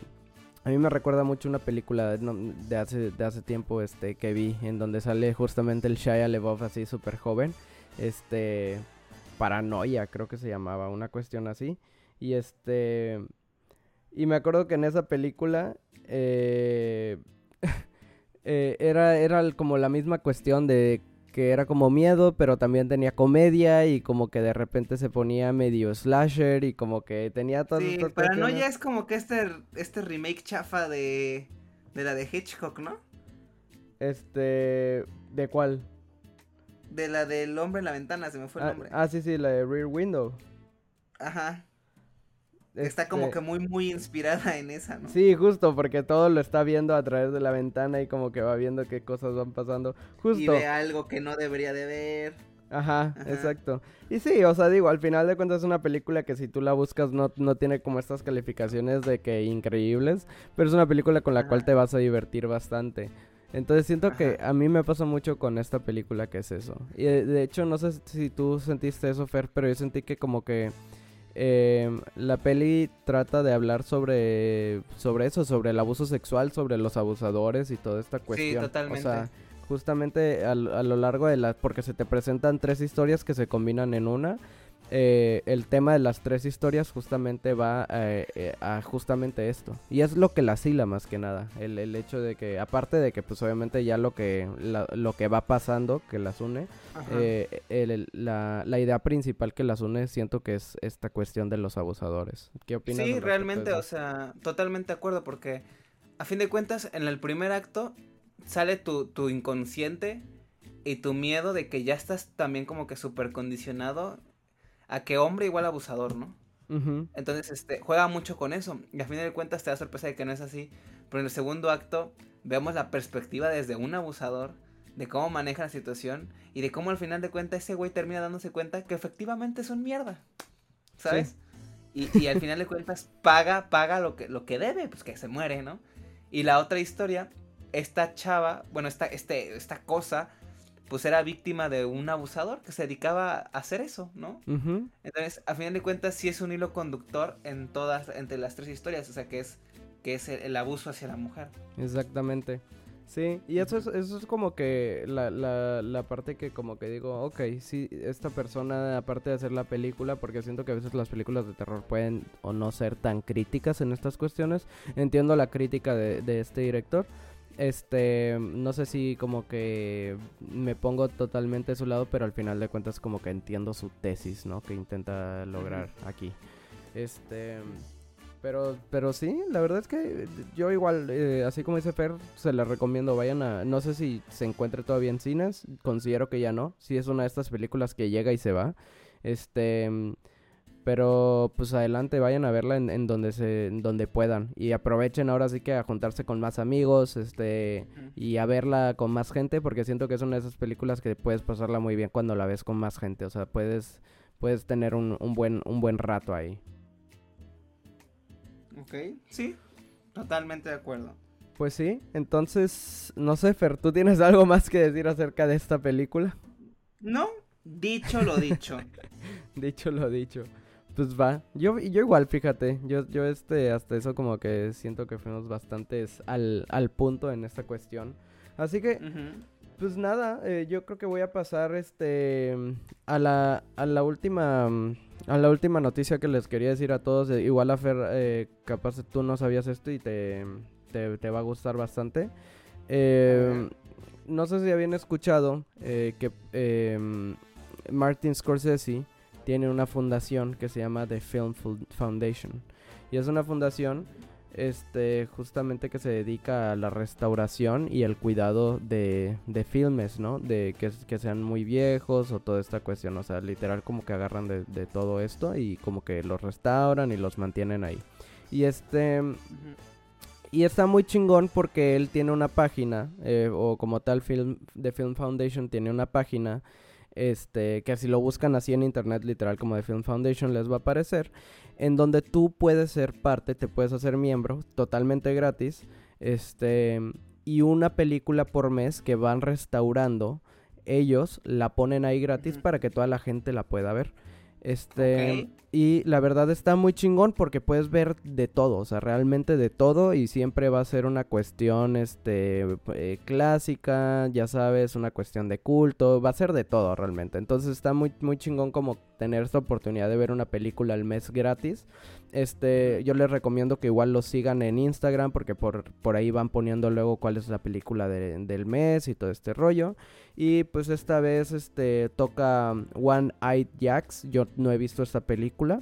a mí me recuerda mucho una película de, hace, de hace tiempo este, que vi, en donde sale justamente el Shia LeBoff así súper joven. Este. Paranoia, creo que se llamaba, una cuestión así. Y este. Y me acuerdo que en esa película. Eh, eh, era, era como la misma cuestión de que era como miedo, pero también tenía comedia y como que de repente se ponía medio slasher y como que tenía todo. Sí, Paranoia es como que este, este remake chafa de, de la de Hitchcock, ¿no? Este, ¿de cuál? De la del hombre en la ventana, se me fue el ah, nombre. Ah, sí, sí, la de Rear Window. Ajá. Está como este que muy, muy inspirada en esa, ¿no? Sí, justo, porque todo lo está viendo a través de la ventana y como que va viendo qué cosas van pasando. Justo. Y ve algo que no debería de ver. Ajá, exacto. Y sí, o sea, digo, al final de cuentas es una película que si tú la buscas no, no tiene como estas calificaciones de que increíbles, pero es una película con la cual te vas a divertir bastante. Entonces siento que a mí me pasa mucho con esta película que es eso. Y de hecho no sé si tú sentiste eso, Fer, pero yo sentí que como que eh, la peli trata de hablar sobre, sobre eso, sobre el abuso sexual, sobre los abusadores y toda esta cuestión. Sí, totalmente. O sea, justamente a, a lo largo de la... porque se te presentan tres historias que se combinan en una eh, el tema de las tres historias justamente va eh, eh, a justamente esto. Y es lo que la hila más que nada. El, el, hecho de que, aparte de que pues obviamente ya lo que, lo que va pasando que las une, la, la, idea principal que las une siento que es esta cuestión de los abusadores. ¿Qué opinas? Sí, realmente, o sea, totalmente de acuerdo porque a fin de cuentas en el primer acto sale tu, tu inconsciente y tu miedo de que ya estás también como que súper condicionado a que hombre igual abusador, ¿no? Entonces, este, juega mucho con eso. Y a fin de cuentas te da sorpresa de que no es así. Pero en el segundo acto vemos la perspectiva desde un abusador, de cómo maneja la situación y de cómo al final de cuentas ese güey termina dándose cuenta que efectivamente es un mierda. ¿Sabes? Y, y, al final de cuentas paga, paga lo que, lo que debe, pues que se muere, ¿no? Y la otra historia esta chava, bueno, esta, este, esta cosa, pues era víctima de un abusador que se dedicaba a hacer eso, ¿no? Entonces, a final de cuentas, sí es un hilo conductor en todas, entre las tres historias, o sea, que es, que es el, abuso hacia la mujer. Exactamente. Sí, y eso es, eso es como que la, la, la parte que como que digo, ok, sí, esta persona, aparte de hacer la película, porque siento que a veces las películas de terror pueden o no ser tan críticas en estas cuestiones, entiendo la crítica de, de este director, este, no sé si como que me pongo totalmente a su lado, pero al final de cuentas como que entiendo su tesis, ¿no? Que intenta lograr aquí. Este, pero, pero sí, la verdad es que yo igual, eh, así como dice Fer, se la recomiendo, vayan a, no sé si se encuentre todavía en cines, considero que ya no, si es una de estas películas que llega y se va. Este, pero pues adelante, vayan a verla en, donde se donde puedan y aprovechen ahora sí que a juntarse con más amigos, este y a verla con más gente porque siento que es una de esas películas que puedes pasarla muy bien cuando la ves con más gente, o sea, puedes puedes tener un, un buen un buen rato ahí. Ok, sí, totalmente de acuerdo. Pues sí, entonces, no sé, Fer, ¿tú tienes algo más que decir acerca de esta película? No, dicho lo dicho. dicho lo dicho. Pues va, yo, yo igual, fíjate, yo, yo este, hasta eso como que siento que fuimos bastantes al, al punto en esta cuestión. Así que, pues nada, eh, yo creo que voy a pasar este a la, a la última a la última noticia que les quería decir a todos. Eh, igual a Fer, eh, capaz tú no sabías esto y te, te, va a gustar bastante. no sé si habían escuchado que Martin Scorsese tiene una fundación que se llama The Film Foundation. Y es una fundación este justamente que se dedica a la restauración y el cuidado de, de filmes, ¿no? De que, que, sean muy viejos o toda esta cuestión. O sea, literal como que agarran de, de todo esto y como que los restauran y los mantienen ahí. Y este... Y está muy chingón porque él tiene una página, eh, o como tal Film, The Film Foundation tiene una página este, que si lo buscan así en internet literal como de Film Foundation les va a aparecer, en donde tú puedes ser parte, te puedes hacer miembro totalmente gratis, este, y una película por mes que van restaurando, ellos la ponen ahí gratis para que toda la gente la pueda ver. Este, y la verdad está muy chingón porque puedes ver de todo, o sea, realmente de todo y siempre va a ser una cuestión, este, eh, clásica, ya sabes, una cuestión de culto, va a ser de todo realmente. Entonces está muy, muy chingón como tener esta oportunidad de ver una película al mes gratis. Este, yo les recomiendo que igual lo sigan en Instagram porque por, por ahí van poniendo luego cuál es la película del mes y todo este rollo. Y pues esta vez este toca One Eyed Jacks. Yo no he visto esta película.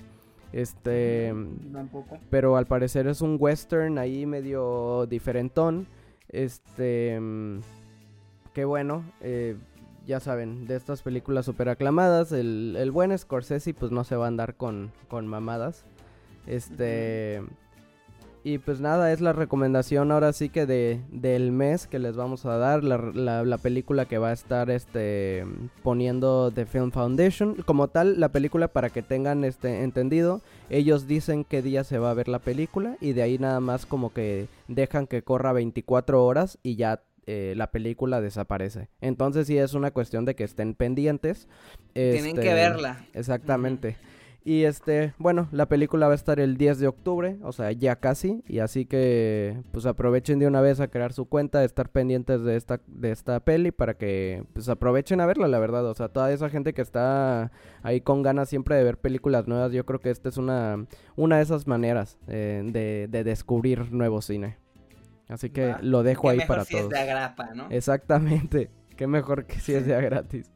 Este, Tampoco. pero al parecer es un western ahí medio diferentón. Este, qué bueno, eh, ya saben, de estas películas super aclamadas, el, el buen Scorsese pues no se va a andar con, con mamadas. Este... Y pues nada, es la recomendación ahora sí que de, del mes que les vamos a dar, la, la, película que va a estar este poniendo The Film Foundation. Como tal, la película para que tengan este entendido, ellos dicen qué día se va a ver la película y de ahí nada más como que dejan que corra 24 horas y ya eh, la película desaparece. Entonces sí es una cuestión de que estén pendientes. Tienen que este, verla. Exactamente. Y este, bueno, la película va a estar el 10 de octubre, o sea, ya casi. Y así que, pues aprovechen de una vez a crear su cuenta, de estar pendientes de esta, de esta peli para que, pues aprovechen a verla, la verdad. O sea, toda esa gente que está ahí con ganas siempre de ver películas nuevas, yo creo que esta es una, una de esas maneras eh, de, de descubrir nuevo cine. Así que lo dejo ahí para si todos. Es de agrapa, ¿no? Exactamente. Qué mejor que si es de gratis.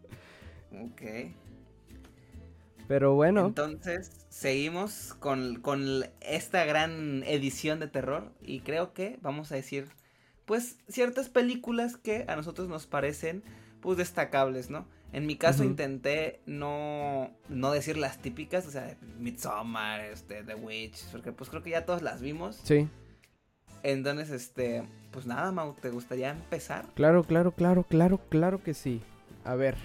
Ok. Pero bueno. Entonces, seguimos con, esta gran edición de terror. Y creo que vamos a decir, pues, ciertas películas que a nosotros nos parecen, pues, destacables, ¿no? En mi caso intenté no, no decir las típicas, o sea, Midsommar, este, The Witch, porque pues creo que ya todos las vimos. Sí. Entonces, este, pues nada, Mau, ¿te gustaría empezar? Claro, claro, claro, claro, claro que sí. A ver,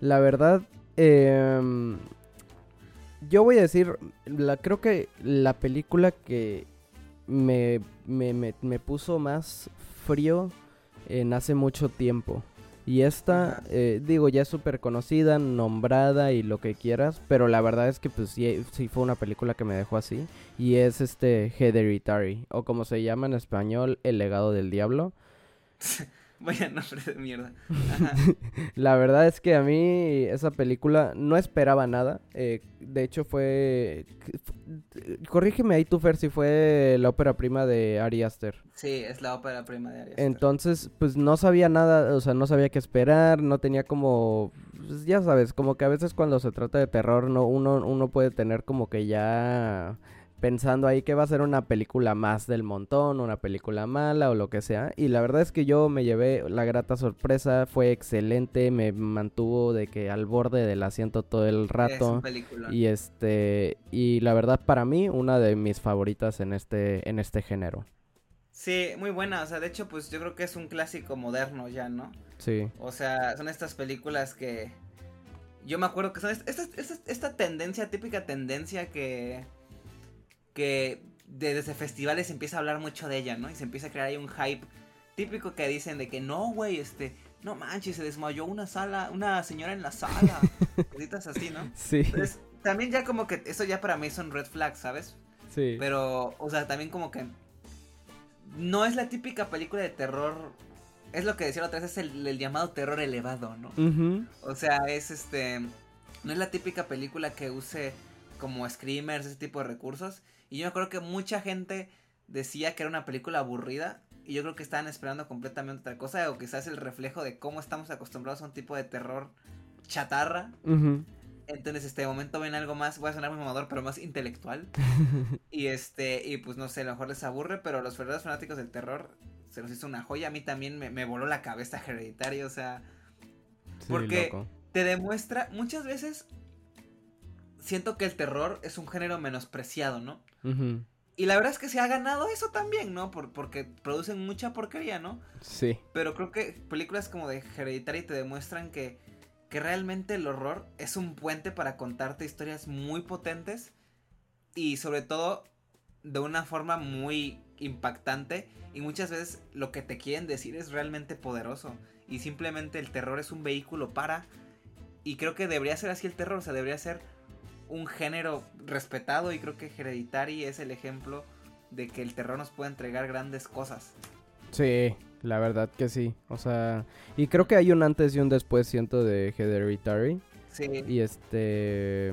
la verdad, eh, yo voy a decir, la, creo que la película que me, me, me, puso más frío en hace mucho tiempo. Y esta, eh, digo, ya es súper conocida, nombrada y lo que quieras, pero la verdad es que pues sí, sí, fue una película que me dejó así. Y es este Hereditary, o como se llama en español, El legado del diablo. Vaya nombre de mierda. la verdad es que a mí esa película no esperaba nada. Eh, de hecho fue... Corrígeme ahí tú, Fer, si fue la ópera prima de Ari Aster. Sí, es la ópera prima de Ari Aster. Entonces, pues no sabía nada, o sea, no sabía qué esperar, no tenía como... Pues, ya sabes, como que a veces cuando se trata de terror, no uno, uno puede tener como que ya pensando ahí que va a ser una película más del montón, una película mala o lo que sea. Y la verdad es que yo me llevé la grata sorpresa, fue excelente, me mantuvo de que al borde del asiento todo el rato. y este y la verdad para mí una de mis favoritas en este en este género. Sí, muy buena, o sea, de hecho pues yo creo que es un clásico moderno ya, ¿no? Sí. O sea, son estas películas que yo me acuerdo que son esta, esta, esta tendencia, típica tendencia que que desde festivales se empieza a hablar mucho de ella, ¿no? Y se empieza a crear ahí un hype típico que dicen de que no, güey, este, no manches, se desmayó una sala, una señora en la sala. Cositas así, ¿no? Sí. Entonces, también ya como que eso ya para mí son red flags, ¿sabes? Sí. Pero, o sea, también como que no es la típica película de terror. Es lo que decía otra vez, es el, llamado terror elevado, ¿no? O sea, es este. No es la típica película que use como screamers, ese tipo de recursos. Y yo creo que mucha gente decía que era una película aburrida. Y yo creo que estaban esperando completamente otra cosa. O quizás el reflejo de cómo estamos acostumbrados a un tipo de terror chatarra. Entonces, este momento ven algo más, voy a sonar muy mamador, pero más intelectual. y este, y pues no sé, a lo mejor les aburre, pero los verdaderos fanáticos del terror se los hizo una joya. A mí también me, voló la cabeza hereditario, o sea. porque te demuestra, muchas veces siento que el terror es un género menospreciado, ¿no? Y la verdad es que se ha ganado eso también, ¿no? Por, porque producen mucha porquería, ¿no? Sí. Pero creo que películas como de Hereditary te demuestran que, que realmente el horror es un puente para contarte historias muy potentes y sobre todo de una forma muy impactante y muchas veces lo que te quieren decir es realmente poderoso y simplemente el terror es un vehículo para y creo que debería ser así el terror, o sea, debería ser un género respetado y creo que Hereditary es el ejemplo de que el terror nos puede entregar grandes cosas. Sí, la verdad que sí. O sea, y creo que hay un antes y un después, siento, de Hereditary. Sí. Y este...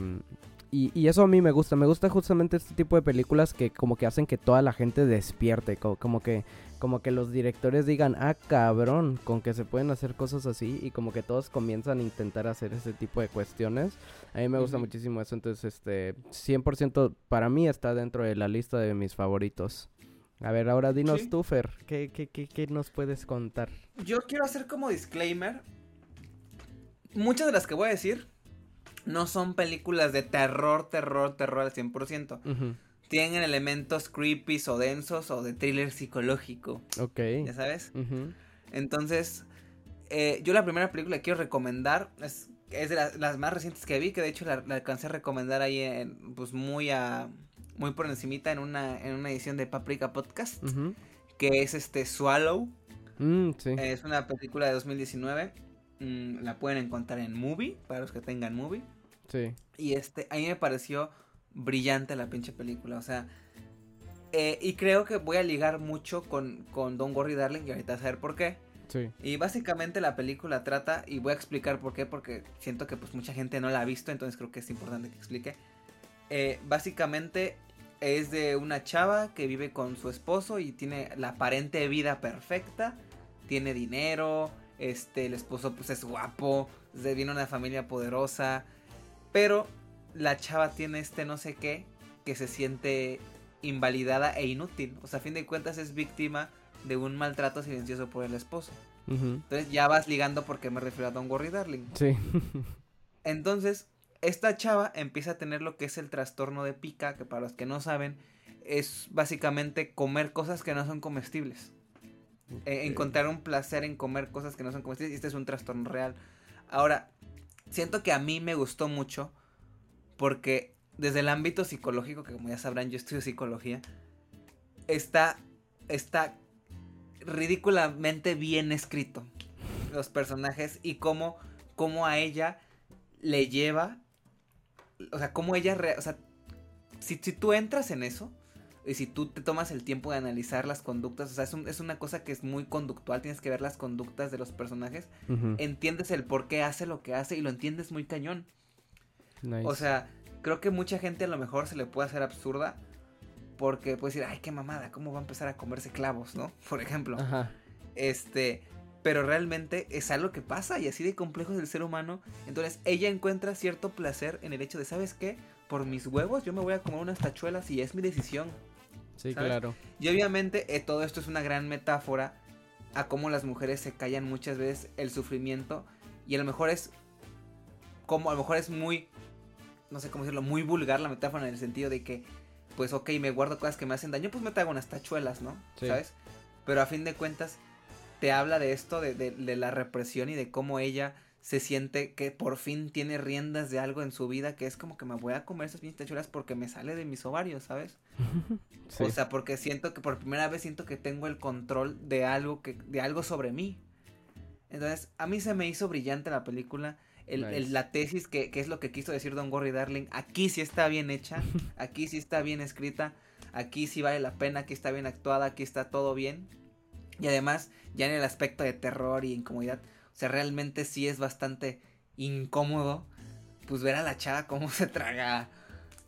Y, y, eso a mí me gusta, me gusta justamente este tipo de películas que como que hacen que toda la gente despierte, como que como que los directores digan, ah, cabrón, con que se pueden hacer cosas así y como que todos comienzan a intentar hacer ese tipo de cuestiones. A mí me gusta muchísimo eso, entonces, este, 100% para mí está dentro de la lista de mis favoritos. A ver, ahora dinos tú, Fer, ¿qué, qué, qué, qué nos puedes contar? Yo quiero hacer como disclaimer, muchas de las que voy a decir no son películas de terror, terror, terror al 100% tienen elementos creepy o densos o de thriller psicológico. Ok. ¿Ya sabes? Entonces, eh, yo la primera película que quiero recomendar es, es de las más recientes que vi, que de hecho la, alcancé a recomendar ahí en, pues muy a, muy por encimita en una, en una edición de Paprika Podcast, que es este Swallow. Mm, sí. Es una película de 2019. Mm, la pueden encontrar en Movie, para los que tengan Movie. Sí. Y este, a mí me pareció brillante la pinche película. O sea, eh, y creo que voy a ligar mucho con, con Don't Worry Darling y ahorita a saber por qué. Sí. Y básicamente la película trata, y voy a explicar por qué, porque siento que pues mucha gente no la ha visto, entonces creo que es importante que explique. Eh, básicamente es de una chava que vive con su esposo y tiene la aparente vida perfecta, tiene dinero, este, el esposo pues es guapo, viene una familia poderosa, pero la chava tiene este no sé qué que se siente invalidada e inútil. O sea, a fin de cuentas es víctima de un maltrato silencioso por el esposo. Entonces ya vas ligando porque me refiero a Don Worry Darling. Sí. Entonces, esta chava empieza a tener lo que es el trastorno de pica, que para los que no saben, es básicamente comer cosas que no son comestibles. E, encontrar un placer en comer cosas que no son comestibles. Y este es un trastorno real. Ahora, siento que a mí me gustó mucho porque desde el ámbito psicológico, que como ya sabrán, yo estudio psicología, está, está ridículamente bien escrito los personajes y cómo, cómo a ella le lleva, o sea, cómo ella, o sea, si, si tú entras en eso, y si tú te tomas el tiempo de analizar las conductas, o sea, es, es una cosa que es muy conductual, tienes que ver las conductas de los personajes, entiendes el por qué hace lo que hace y lo entiendes muy cañón. O sea, creo que mucha gente a lo mejor se le puede hacer absurda porque puede decir, ay, qué mamada, ¿cómo va a empezar a comerse clavos, no? Por ejemplo. Ajá. Este, pero realmente es algo que pasa y así de complejo es el ser humano. Entonces ella encuentra cierto placer en el hecho de, ¿sabes qué? Por mis huevos yo me voy a comer unas tachuelas y es mi decisión. Sí, claro. Y obviamente eh, todo esto es una gran metáfora a cómo las mujeres se callan muchas veces el sufrimiento y a lo mejor es como a lo mejor es muy no sé cómo decirlo, muy vulgar la metáfora en el sentido de que pues ok, me guardo cosas que me hacen daño, pues me traigo unas tachuelas, ¿no? ¿Sabes? Pero a fin de cuentas te habla de esto, de, de, de la represión y de cómo ella se siente que por fin tiene riendas de algo en su vida que es como que me voy a comer esas pinches tachuelas porque me sale de mis ovarios, ¿sabes? O sea, porque siento que por primera vez siento que tengo el control de algo que de algo sobre mí. Entonces, a mí se me hizo brillante la película. El, la tesis que, que, es lo que quiso decir Don Gorry Darling, aquí sí está bien hecha, aquí sí está bien escrita, aquí sí vale la pena, aquí está bien actuada, aquí está todo bien. Y además, ya en el aspecto de terror y incomodidad, o sea, realmente sí es bastante incómodo, pues ver a la chava cómo se traga,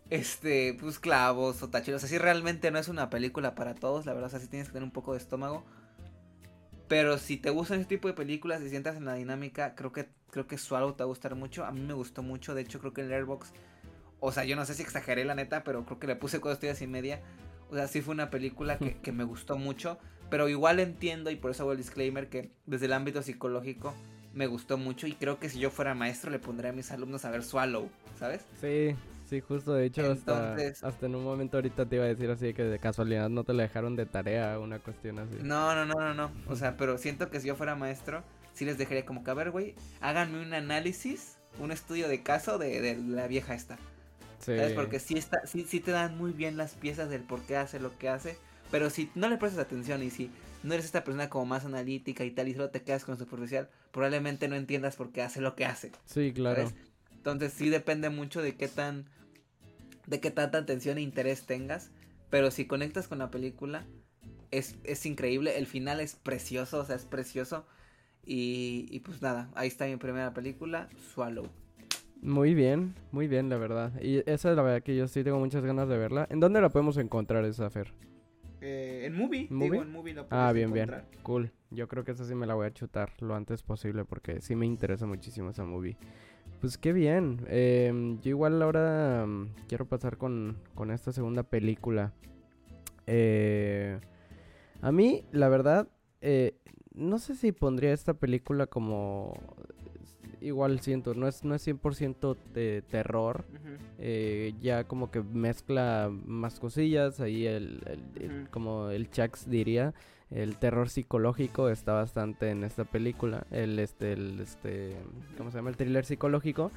este, pues clavos o tacheros. O sea, sí realmente no es una película para todos, la verdad, o sea, sí tienes que tener un poco de estómago. Pero si te gustan ese tipo de películas y sientas en la dinámica, creo que creo que Swallow te va a gustar mucho. A mí me gustó mucho, de hecho creo que el Airbox, o sea, yo no sé si exageré la neta, pero creo que le puse cuatro estrellas y media. O sea, sí fue una película que, que me gustó mucho. Pero igual entiendo, y por eso hago el disclaimer, que desde el ámbito psicológico me gustó mucho. Y creo que si yo fuera maestro, le pondría a mis alumnos a ver Swallow, ¿sabes? Sí, sí, justo. De hecho, hasta, hasta en un momento ahorita te iba a decir así que de casualidad no te la dejaron de tarea, una cuestión así. No, no, no, no, no. O sea, pero siento que si yo fuera maestro, sí les dejaría como que, a ver, güey, háganme un análisis, un estudio de caso de, de la vieja esta. Sí. ¿Sabes? Porque sí, está, sí, sí te dan muy bien las piezas del por qué hace lo que hace pero si no le prestas atención y si no eres esta persona como más analítica y tal y solo te quedas con superficial, probablemente no entiendas por qué hace lo que hace. Sí, claro. Entonces sí depende mucho de qué tan de qué tanta atención e interés tengas, pero si conectas con la película es, es increíble, el final es precioso, o sea, es precioso y, y pues nada, ahí está mi primera película, Swallow. Muy bien, muy bien, la verdad. Y esa es la verdad que yo sí tengo muchas ganas de verla. ¿En dónde la podemos encontrar esa Fer? Eh, en movie, Digo, en movie Ah, bien, bien. Cool. Yo creo que esa sí me la voy a chutar lo antes posible porque sí me interesa muchísimo esa movie. Pues qué bien. Em, yo igual ahora mm, quiero pasar con, con esta segunda película. Eh, a mí, la verdad, eh, no sé si pondría esta película como igual siento, no es, no es 100% de terror. Eh, ya como que mezcla más cosillas. Ahí el, como el Chax diría, el terror psicológico está bastante en esta película. El este, el este, ¿cómo se llama? El thriller psicológico.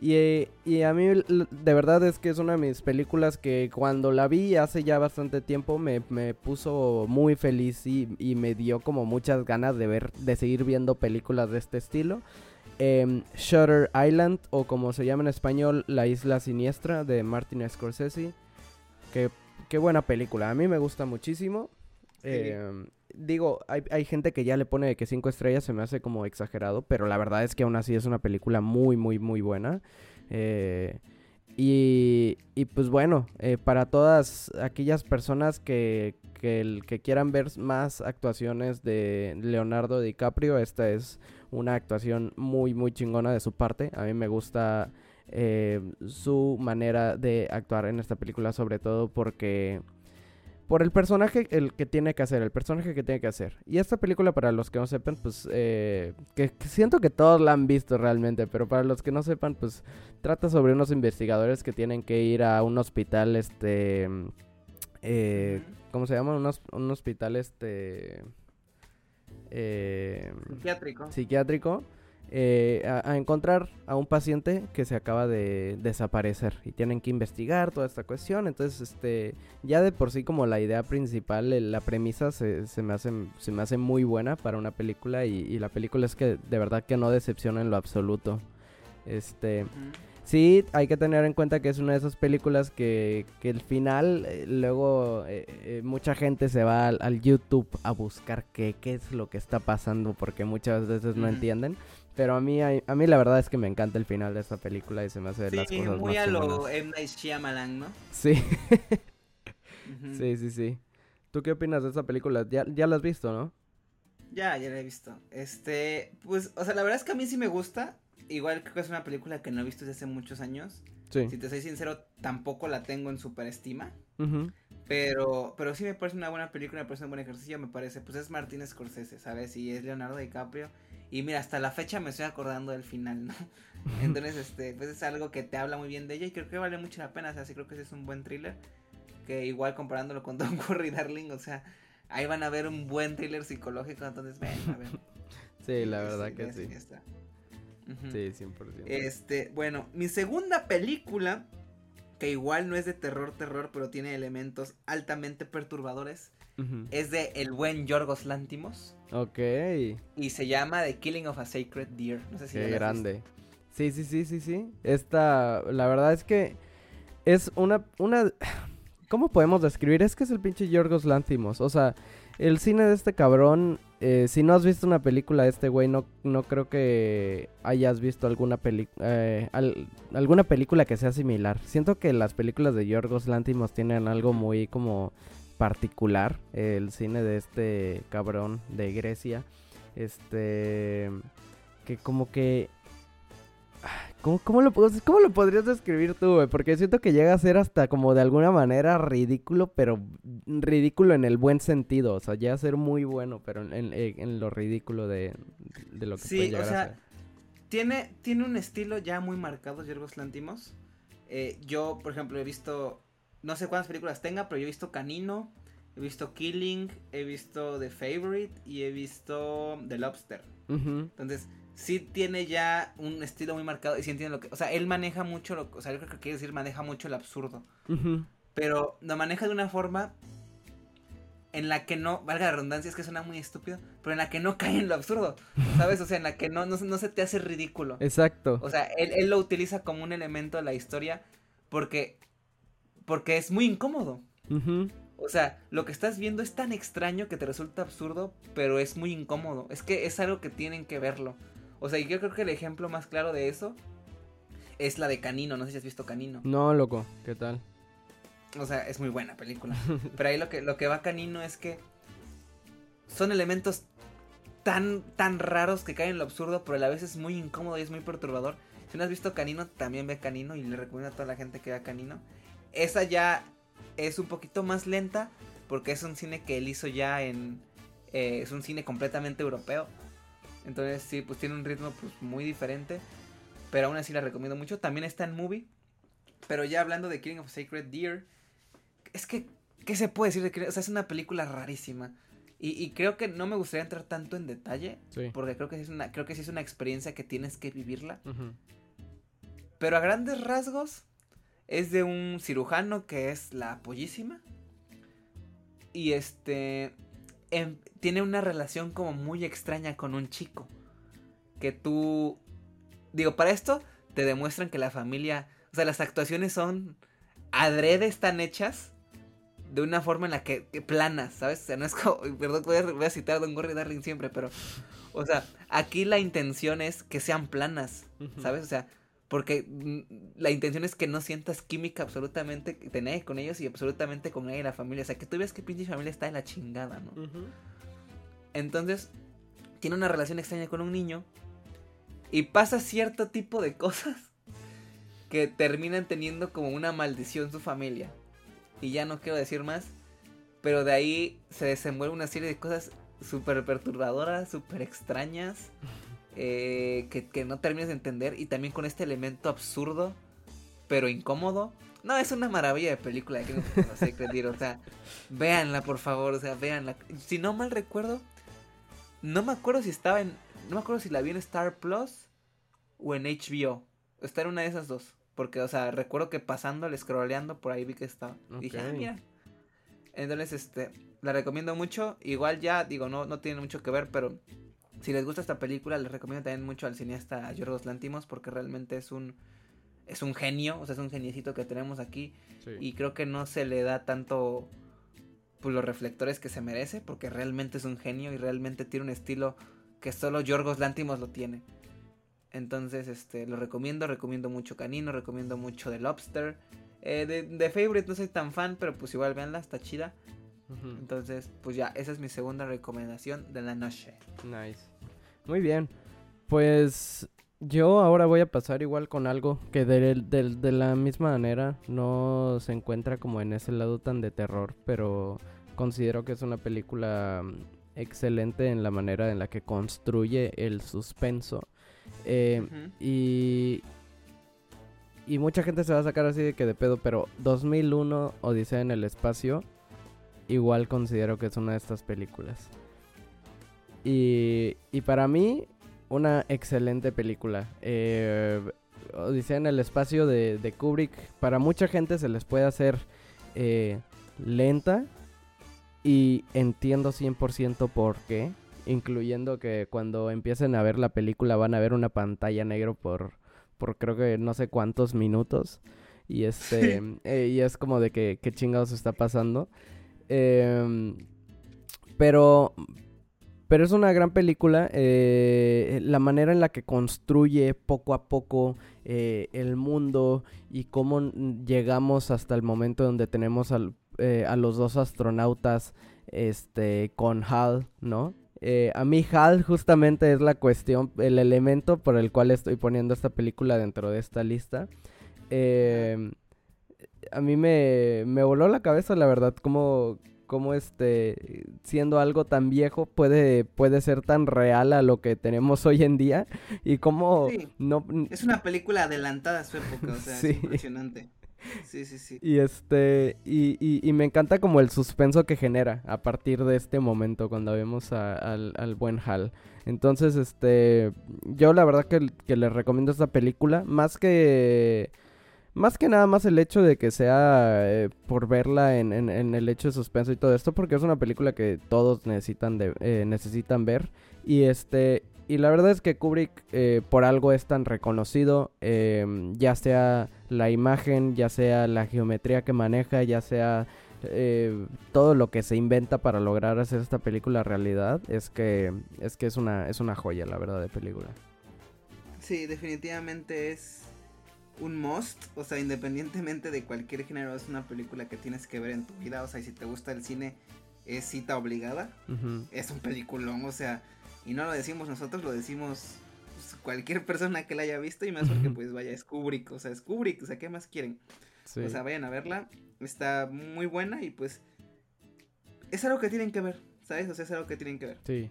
Y, y, a mí de verdad es que es una de mis películas que cuando la vi hace ya bastante tiempo me, me puso muy feliz y, y, me dio como muchas ganas de ver, de seguir viendo películas de este estilo. Em, Shutter Island, o como se llama en español, La Isla Siniestra de Martin Scorsese. Qué, qué buena película, a mí me gusta muchísimo. Em, digo, hay, hay, gente que ya le pone de que 5 estrellas se me hace como exagerado, pero la verdad es que aún así es una película muy, muy, muy buena. Eh, y, y, pues bueno, eh, para todas aquellas personas que, que, que, quieran ver más actuaciones de Leonardo DiCaprio, esta es una actuación muy, muy chingona de su parte. A mí me gusta eh, su manera de actuar en esta película, sobre todo porque... Por el personaje el que tiene que hacer, el personaje que tiene que hacer. Y esta película, para los que no sepan, pues, eh, que, siento que todos la han visto realmente, pero para los que no sepan, pues, trata sobre unos investigadores que tienen que ir a un hospital, este, eh, ¿cómo se llama? un hospital, este... Eh, psiquiátrico. Psiquiátrico. Eh, a, encontrar a un paciente que se acaba de desaparecer y tienen que investigar toda esta cuestión. Entonces, este, ya de por sí como la idea principal, la premisa se, se, me, hace, se me hace muy buena para una película y, la película es que de verdad que no decepciona en lo absoluto. Este... Sí, hay que tener en cuenta que es una de esas películas que, que el final, eh, luego eh, eh, mucha gente se va al, YouTube a buscar qué, qué es lo que está pasando porque muchas veces no entienden. Pero a mí, a, mí la verdad es que me encanta el final de esta película y se me hace las cosas muy a lo M. Night Shyamalan, ¿no? Sí. Sí, sí, sí. ¿Tú qué opinas de esta película? Ya, ya la has visto, ¿no? Ya, ya la he visto. Este, pues, o sea, la verdad es que a mí sí me gusta igual creo que es una película que no he visto desde hace muchos años. Sí. Si te soy sincero, tampoco la tengo en superestima. Pero, pero sí me parece una buena película, me parece un buen ejercicio, me parece. Pues es Martínez Scorsese, ¿sabes? Y es Leonardo DiCaprio. Y mira, hasta la fecha me estoy acordando del final, ¿no? Entonces, este, pues es algo que te habla muy bien de ella y creo que vale mucho la pena. O sea, sí creo que ese es un buen thriller. Que igual comparándolo con Don Curry Darling, o sea, ahí van a ver un buen thriller psicológico. Entonces, ven, a ver. sí, la verdad que sí. Sí, 100%. Este, bueno, mi segunda película, que igual no es de terror, terror, pero tiene elementos altamente perturbadores, es de el buen Yorgos Lántimos. Ok. Y se llama The Killing of a Sacred Deer. No sé si Qué grande. Sí, sí, sí, sí, sí. Esta, la verdad es que es una, una, ¿cómo podemos describir? Es que es el pinche Yorgos Lántimos. O sea, el cine de este cabrón, eh, si no has visto una película de este güey, no, no creo que hayas visto alguna, eh, alguna película que sea similar. Siento que las películas de Yorgos Lantimos tienen algo muy como particular. el cine de este cabrón de Grecia. Este... Que como que ¿Cómo, lo, ¿Cómo lo podrías describir tú, güey? Porque siento que llega a ser hasta como de alguna manera ridículo, pero ridículo en el buen sentido. O sea, llega a ser muy bueno, pero en, lo ridículo de, lo que sí, puede llegar o sea, a ser. Tiene, tiene un estilo ya muy marcado, Yorgos Lantimos. Eh, yo, por ejemplo, he visto, no sé cuántas películas tenga, pero yo he visto Canino, he visto Killing, he visto The Favorite y he visto The Lobster. Entonces, sí tiene ya un estilo muy marcado y sí entiende lo que, o sea, él maneja mucho, lo, o sea, yo creo que quiere decir maneja mucho el absurdo, pero lo maneja de una forma en la que no, valga la redundancia, es que suena muy estúpido, pero en la que no cae en lo absurdo, ¿sabes? O sea, en la que no, no, se te hace ridículo. Exacto. O sea, él, él, lo utiliza como un elemento de la historia porque, porque es muy incómodo. O sea, lo que estás viendo es tan extraño que te resulta absurdo, pero es muy incómodo. Es que es algo que tienen que verlo. O sea, yo creo que el ejemplo más claro de eso es la de Canino. No sé si has visto Canino. No, loco, ¿qué tal? O sea, es muy buena película. Pero ahí lo que, lo que va Canino es que son elementos tan, tan raros que caen en lo absurdo, pero a la vez es muy incómodo y es muy perturbador. Si no has visto Canino, también ve Canino y le recomiendo a toda la gente que vea Canino. Esa ya es un poquito más lenta porque es un cine que él hizo ya en... Eh, es un cine completamente europeo. Entonces sí, pues tiene un ritmo pues muy diferente. Pero aún así la recomiendo mucho. También está en movie. Pero ya hablando de Killing of Sacred Deer. Es que, ¿qué se puede decir de Killing? O sea, es una película rarísima. Y, creo que no me gustaría entrar tanto en detalle. Porque creo que, sí es una, creo que sí es una experiencia que tienes que vivirla. Pero a grandes rasgos. Es de un cirujano que es la pollísima. Y este tiene una relación como muy extraña con un chico. Que tú... Digo, para esto te demuestran que la familia... O sea, las actuaciones son... Adrede están hechas de una forma en la que, planas, ¿sabes? O sea, no es como, perdón, voy a, citar a Don Gorry Darling siempre, pero, o sea, aquí la intención es que sean planas, ¿sabes? O sea, porque mm, la intención es que no sientas química absolutamente con ellos y absolutamente con ella y la familia. O sea, que tú veas que pinche familia está de la chingada, ¿no? Entonces, tiene una relación extraña con un niño y pasa cierto tipo de cosas que terminan teniendo como una maldición su familia. Y ya no quiero decir más, pero de ahí se desenvuelve una serie de cosas súper perturbadoras, súper extrañas. Eh, que, no terminas de entender y también con este elemento absurdo pero incómodo. No, es una maravilla de película de no o sea, véanla por favor, o sea, véanla. Si no mal recuerdo, no me acuerdo si estaba en no me acuerdo si la vi en Star Plus o en HBO. Está en una de esas dos. Porque, o sea, recuerdo que pasando, scrolleando, por ahí vi que estaba. Dije, ah, mira. Entonces, este, la recomiendo mucho. Igual ya, digo, no, no tiene mucho que ver, pero si les gusta esta película, les recomiendo también mucho al cineasta Yorgos Lantimos, porque realmente es un, es un genio, o sea, es un geniecito que tenemos aquí. Y creo que no se le da tanto pues, los reflectores que se merece, porque realmente es un genio y realmente tiene un estilo que solo Yorgos Lantimos lo tiene. Entonces, este, lo recomiendo, recomiendo mucho Canino, recomiendo mucho The Lobster. Eh, de, de, Favorite no soy tan fan, pero pues igual veanla, está chida. Entonces, pues ya, esa es mi segunda recomendación de la noche. Nice. Muy bien. Pues yo ahora voy a pasar igual con algo que de, de, la misma manera no se encuentra como en ese lado tan de terror, pero considero que es una película mm, excelente en la manera en la que construye el suspenso eh, y, y mucha gente se va a sacar así de que de pedo, pero 2001 Odisea en el espacio, igual considero que es una de estas películas. Y, y para mí, una excelente película. Eh, Odisea en el espacio de, de, Kubrick, para mucha gente se les puede hacer eh, lenta. Y entiendo 100% por qué incluyendo que cuando empiecen a ver la película van a ver una pantalla negro por, por creo que no sé cuántos minutos. Y este, eh, y es como de que qué chingados está pasando. Em, pero, pero es una gran película. Eh, la manera en la que construye poco a poco eh, el mundo y cómo llegamos hasta el momento donde tenemos al, a los dos astronautas este, con Hal, ¿no? Eh, a mí HAL justamente es la cuestión, el elemento por el cual estoy poniendo esta película dentro de esta lista. A mí me, me, voló la cabeza, la verdad, como, como este, siendo algo tan viejo, puede, puede ser tan real a lo que tenemos hoy en día. Y cómo no... Es una película adelantada a su época, o sea, es impresionante. Sí, sí, sí. Y este, y, y, me encanta como el suspenso que genera a partir de este momento cuando vemos al, buen Hal. Entonces, este, yo la verdad que, que les recomiendo esta película, más que... Más que nada más el hecho de que sea eh, por verla en, el hecho de suspenso y todo esto, porque es una película que todos necesitan de, eh, necesitan ver. Y este, y la verdad es que Kubrick eh, por algo es tan reconocido, em, ya sea la imagen, ya sea la geometría que maneja, ya sea eh, todo lo que se inventa para lograr hacer esta película realidad, es que es que es una es una joya, la verdad, de película. Sí, definitivamente es un must, o sea, independientemente de cualquier género, es una película que tienes que ver en tu vida, o sea, y si te gusta el cine, es cita obligada, es un peliculón, o sea, y no lo decimos nosotros, lo decimos pues, cualquier persona que la haya visto y más porque pues vaya, es Kubrick, o sea, es Kubrick, o sea, ¿qué más quieren? O sea, vayan a verla, está muy buena y pues es algo que tienen que ver, ¿sabes? O sea, es algo que tienen que ver. Sí.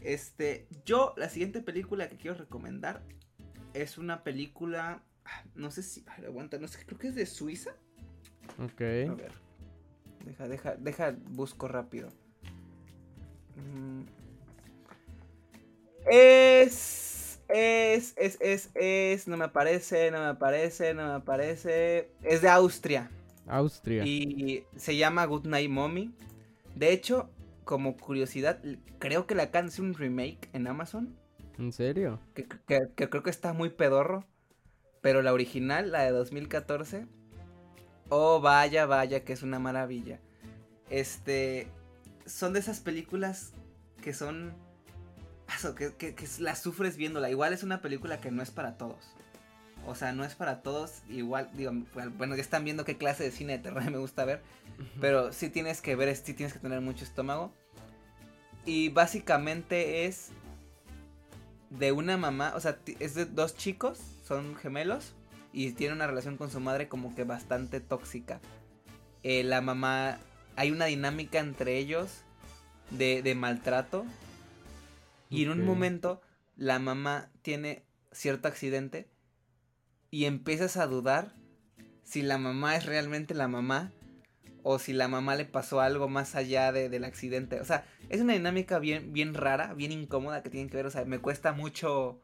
Este, yo, la siguiente película que quiero recomendar es una película, no sé si, aguanta, no sé, creo que es de Suiza. Ok. A ver, deja, deja, deja, busco rápido. Mm. Es, es, es, es, es, no me aparece, no me aparece, no me aparece. Es de Austria. Austria. Y se llama Good Night Mommy. De hecho, como curiosidad, creo que la un remake en Amazon. ¿En serio? Que, creo que está muy pedorro. Pero la original, la de 2014. Oh, vaya, vaya, que es una maravilla. Este. Son de esas películas que son que, que, la sufres viéndola. Igual es una película que no es para todos. O sea, no es para todos. Igual, digo, bueno, ya están viendo qué clase de cine de terror me gusta ver. Pero sí tienes que ver, sí tienes que tener mucho estómago. Y básicamente es de una mamá, o sea, es de dos chicos, son gemelos. Y tiene una relación con su madre como que bastante tóxica. Eh, la mamá, hay una dinámica entre ellos de, de maltrato y en un momento la mamá tiene cierto accidente y empiezas a dudar si la mamá es realmente la mamá o si la mamá le pasó algo más allá de, del accidente. O sea, es una dinámica bien, bien rara, bien incómoda que tienen que ver. O sea, me cuesta mucho,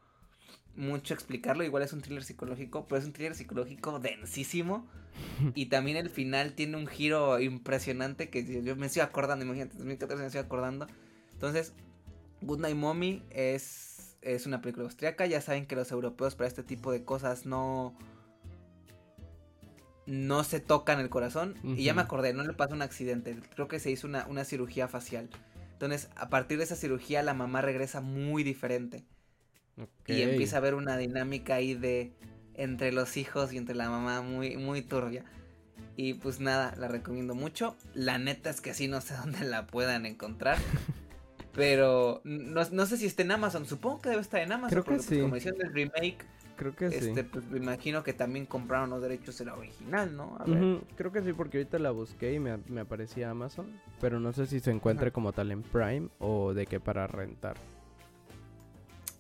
mucho explicarlo. Igual es un thriller psicológico, pero es un thriller psicológico densísimo. y también el final tiene un giro impresionante que yo me estoy acordando, imagínate, 2014 me estoy acordando. Entonces, Good Night Mommy es, es una película austriaca. Ya saben que los europeos para este tipo de cosas no no se tocan el corazón. Y ya me acordé, no le pasa un accidente. Creo que se hizo una, una, cirugía facial. Entonces, a partir de esa cirugía, la mamá regresa muy diferente. Y empieza a haber una dinámica ahí de entre los hijos y entre la mamá muy, muy turbia. Y pues nada, la recomiendo mucho. La neta es que así no sé dónde la puedan encontrar. pero no, no, sé si está en Amazon. Supongo que debe estar en Amazon. Creo que pues, sí. como el remake Creo que este, sí. Pues me imagino que también compraron los derechos de la original, ¿no? A ver. Creo que sí, porque ahorita la busqué y me, me aparecía Amazon. Pero no sé si se encuentre Ajá. como tal en Prime o de qué para rentar.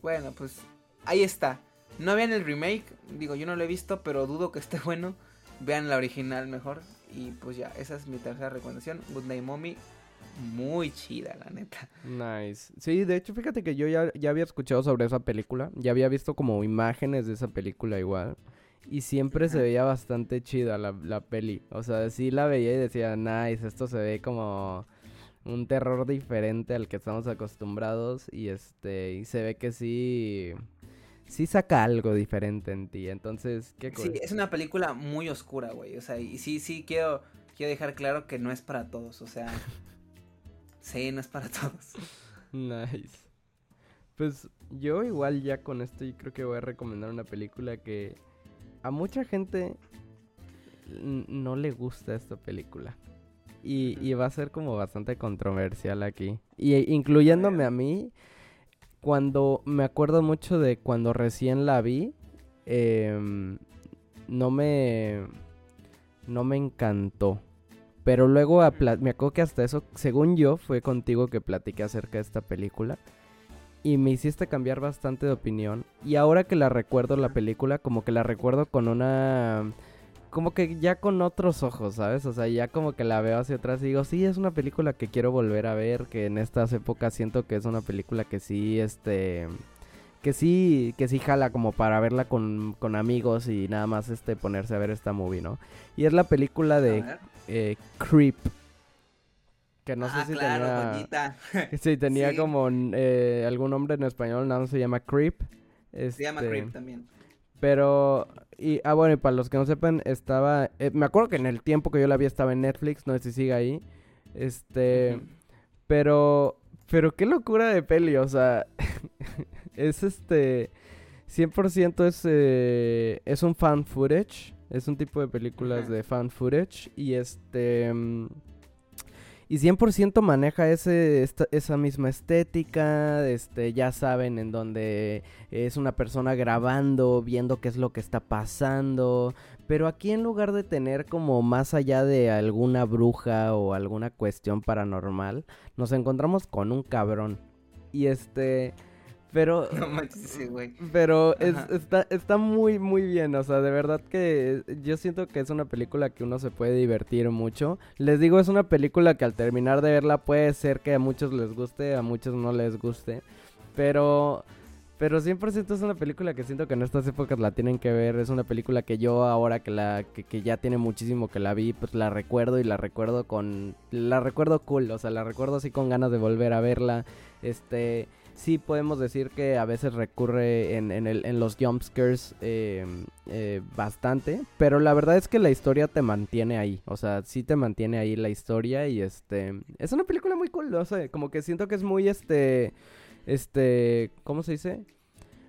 Bueno, pues ahí está. No vean el remake, digo, yo no lo he visto, pero dudo que esté bueno. Vean la original mejor. Y pues ya, esa es mi tercera recomendación. Good Night Mommy, muy chida, la neta. Nice. Sí, de hecho, fíjate que yo ya, ya había escuchado sobre esa película. Ya había visto como imágenes de esa película igual. Y siempre se veía bastante chida la, la peli. O sea, sí la veía y decía, nice, esto se ve como un terror diferente al que estamos acostumbrados. Y este, y se ve que sí. Sí saca algo diferente en ti. Entonces, qué Sí, es una película muy oscura, güey. O sea, y sí, sí quiero, quiero dejar claro que no es para todos. O sea. Sí, no es para todos. Nice. Pues yo igual ya con esto yo creo que voy a recomendar una película que a mucha gente no le gusta esta película. Y, y, va a ser como bastante controversial aquí. Y incluyéndome a mí, cuando me acuerdo mucho de cuando recién la vi, eh, no me... No me encantó. Pero luego me acuerdo que hasta eso, según yo, fue contigo que platiqué acerca de esta película. Y me hiciste cambiar bastante de opinión. Y ahora que la recuerdo la película, como que la recuerdo con una... Como que ya con otros ojos, ¿sabes? O sea, ya como que la veo hacia atrás y digo, sí, es una película que quiero volver a ver, que en estas épocas siento que es una película que sí, este... Que sí, que sí jala como para verla con, con amigos y nada más este ponerse a ver esta movie, ¿no? Y es la película de eh, Creep. Que no ah, sé si claro, tenía. Sí, tenía Sí. como eh, algún nombre en español, nada más se llama Creep. Se llama Este, Creep también. Pero, y, ah, bueno, y para los que no sepan, estaba, eh, me acuerdo que en el tiempo que yo la vi estaba en Netflix, no sé si sigue ahí. Este, pero, pero qué locura de peli, o sea, es este, 100% es, eh, es un fan footage, es un tipo de películas de fan footage y este... mm, y 100% maneja ese, esa misma estética, este, ya saben, en donde es una persona grabando, viendo qué es lo que está pasando. Pero aquí en lugar de tener como más allá de alguna bruja o alguna cuestión paranormal, nos encontramos con un cabrón. Y este, pero... No manches, sí, güey. Pero es- está, está muy, muy bien. O sea, de verdad que yo siento que es una película que uno se puede divertir mucho. Les digo, es una película que al terminar de verla puede ser que a muchos les guste, a muchos no les guste. Pero, pero 100% es una película que siento que en estas épocas la tienen que ver. Es una película que yo ahora que, la, que, que ya tiene muchísimo que la vi, pues la recuerdo y la recuerdo con... La recuerdo cool, o sea, la recuerdo así con ganas de volver a verla. Este sí podemos decir que a veces recurre en, en, el, en los jumpscares eh, eh, bastante, pero la verdad es que la historia te mantiene ahí, o sea, sí te mantiene ahí la historia y este, es una película muy cool, no sé, como que siento que es muy este, este, ¿cómo se dice?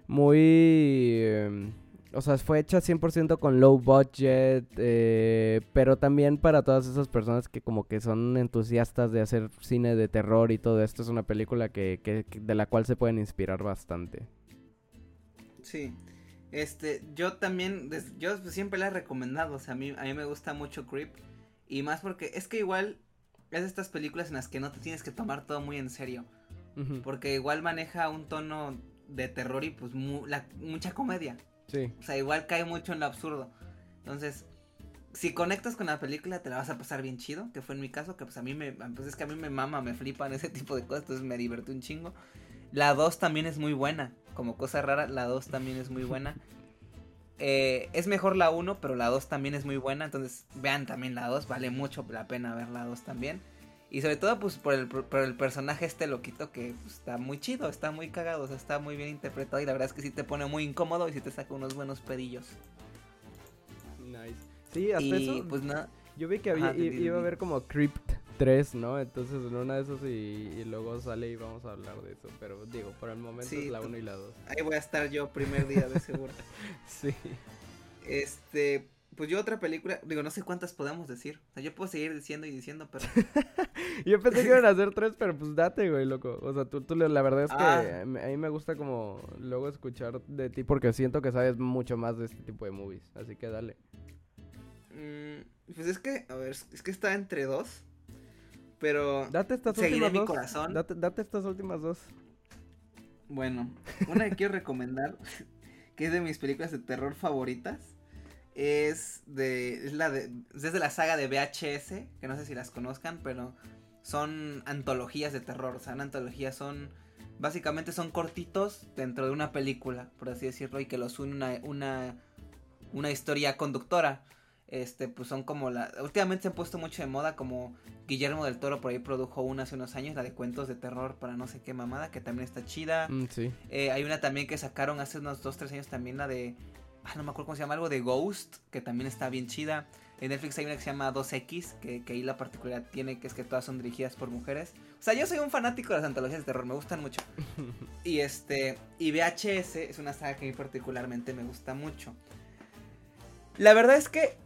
Muy... eh, o sea, fue hecha 100% con low budget, eh, pero también para todas esas personas que como que son entusiastas de hacer cine de terror y todo esto, es una película que, que- que- de la cual se pueden inspirar bastante. Sí. Este, yo también, des- yo siempre la he recomendado, o sea, a mí, a mí me gusta mucho Creep. Y más porque es que igual es de estas películas en las que no te tienes que tomar todo muy en serio. Porque igual maneja un tono de terror y pues mu- la- mucha comedia. Sí. O sea, igual cae mucho en lo absurdo. Entonces, si conectas con la película te la vas a pasar bien chido, que fue en mi caso, que pues a mí me, pues es que a mí me mama, me flipan ese tipo de cosas, entonces me divertí un chingo. La 2 también es muy buena, como cosa rara, la 2 también es muy buena. Eh, es mejor la 1, pero la 2 también es muy buena, entonces vean también la 2, vale mucho la pena ver la 2 también. Y sobre todo pues por el, por el personaje este loquito que pues, está muy chido, está muy cagado, o sea, está muy bien interpretado y la verdad es que sí te pone muy incómodo y sí te saca unos buenos pedillos. Nice. Sí, hasta eso. Pues nada. Yo vi que había, iba a haber como Crypt 3, ¿no? Entonces en una de esas y, luego sale y vamos a hablar de eso. Pero digo, por el momento es la 1 y la 2. Ahí voy a estar yo primer día de seguro. sí. Este, pues yo otra película, digo, no sé cuántas podemos decir. O sea, yo puedo seguir diciendo y diciendo, pero. yo pensé que iban a hacer tres, pero pues date, güey, loco. O sea, tú, tú la verdad es que ah. a mí me gusta como luego escuchar de ti porque siento que sabes mucho más de este tipo de movies. Así que dale. Mm, pues es que, a ver, es que está entre dos. Pero. Date estas últimas mi dos. corazón. Date, date estas últimas dos. Bueno, una que quiero recomendar, que es de mis películas de terror favoritas es de es la de es de la saga de VHS, que no sé si las conozcan, pero son antologías de terror, o sea, una antología son básicamente son cortitos dentro de una película, por así decirlo, y que los une una una una historia conductora. Este, pues son como la últimamente se han puesto mucho de moda como Guillermo del Toro por ahí produjo una hace unos años, la de cuentos de terror para no sé qué mamada, que también está chida. Mm, sí. Eh, hay una también que sacaron hace unos 2 3 años también la de Ah, no me acuerdo cómo se llama, algo de Ghost, que también está bien chida. En Netflix hay una que se llama 2X, que, ahí la particularidad tiene que es que todas son dirigidas por mujeres. O sea, yo soy un fanático de las antologías de terror, me gustan mucho. y este, y VHS es una saga que a mí particularmente me gusta mucho. La verdad es que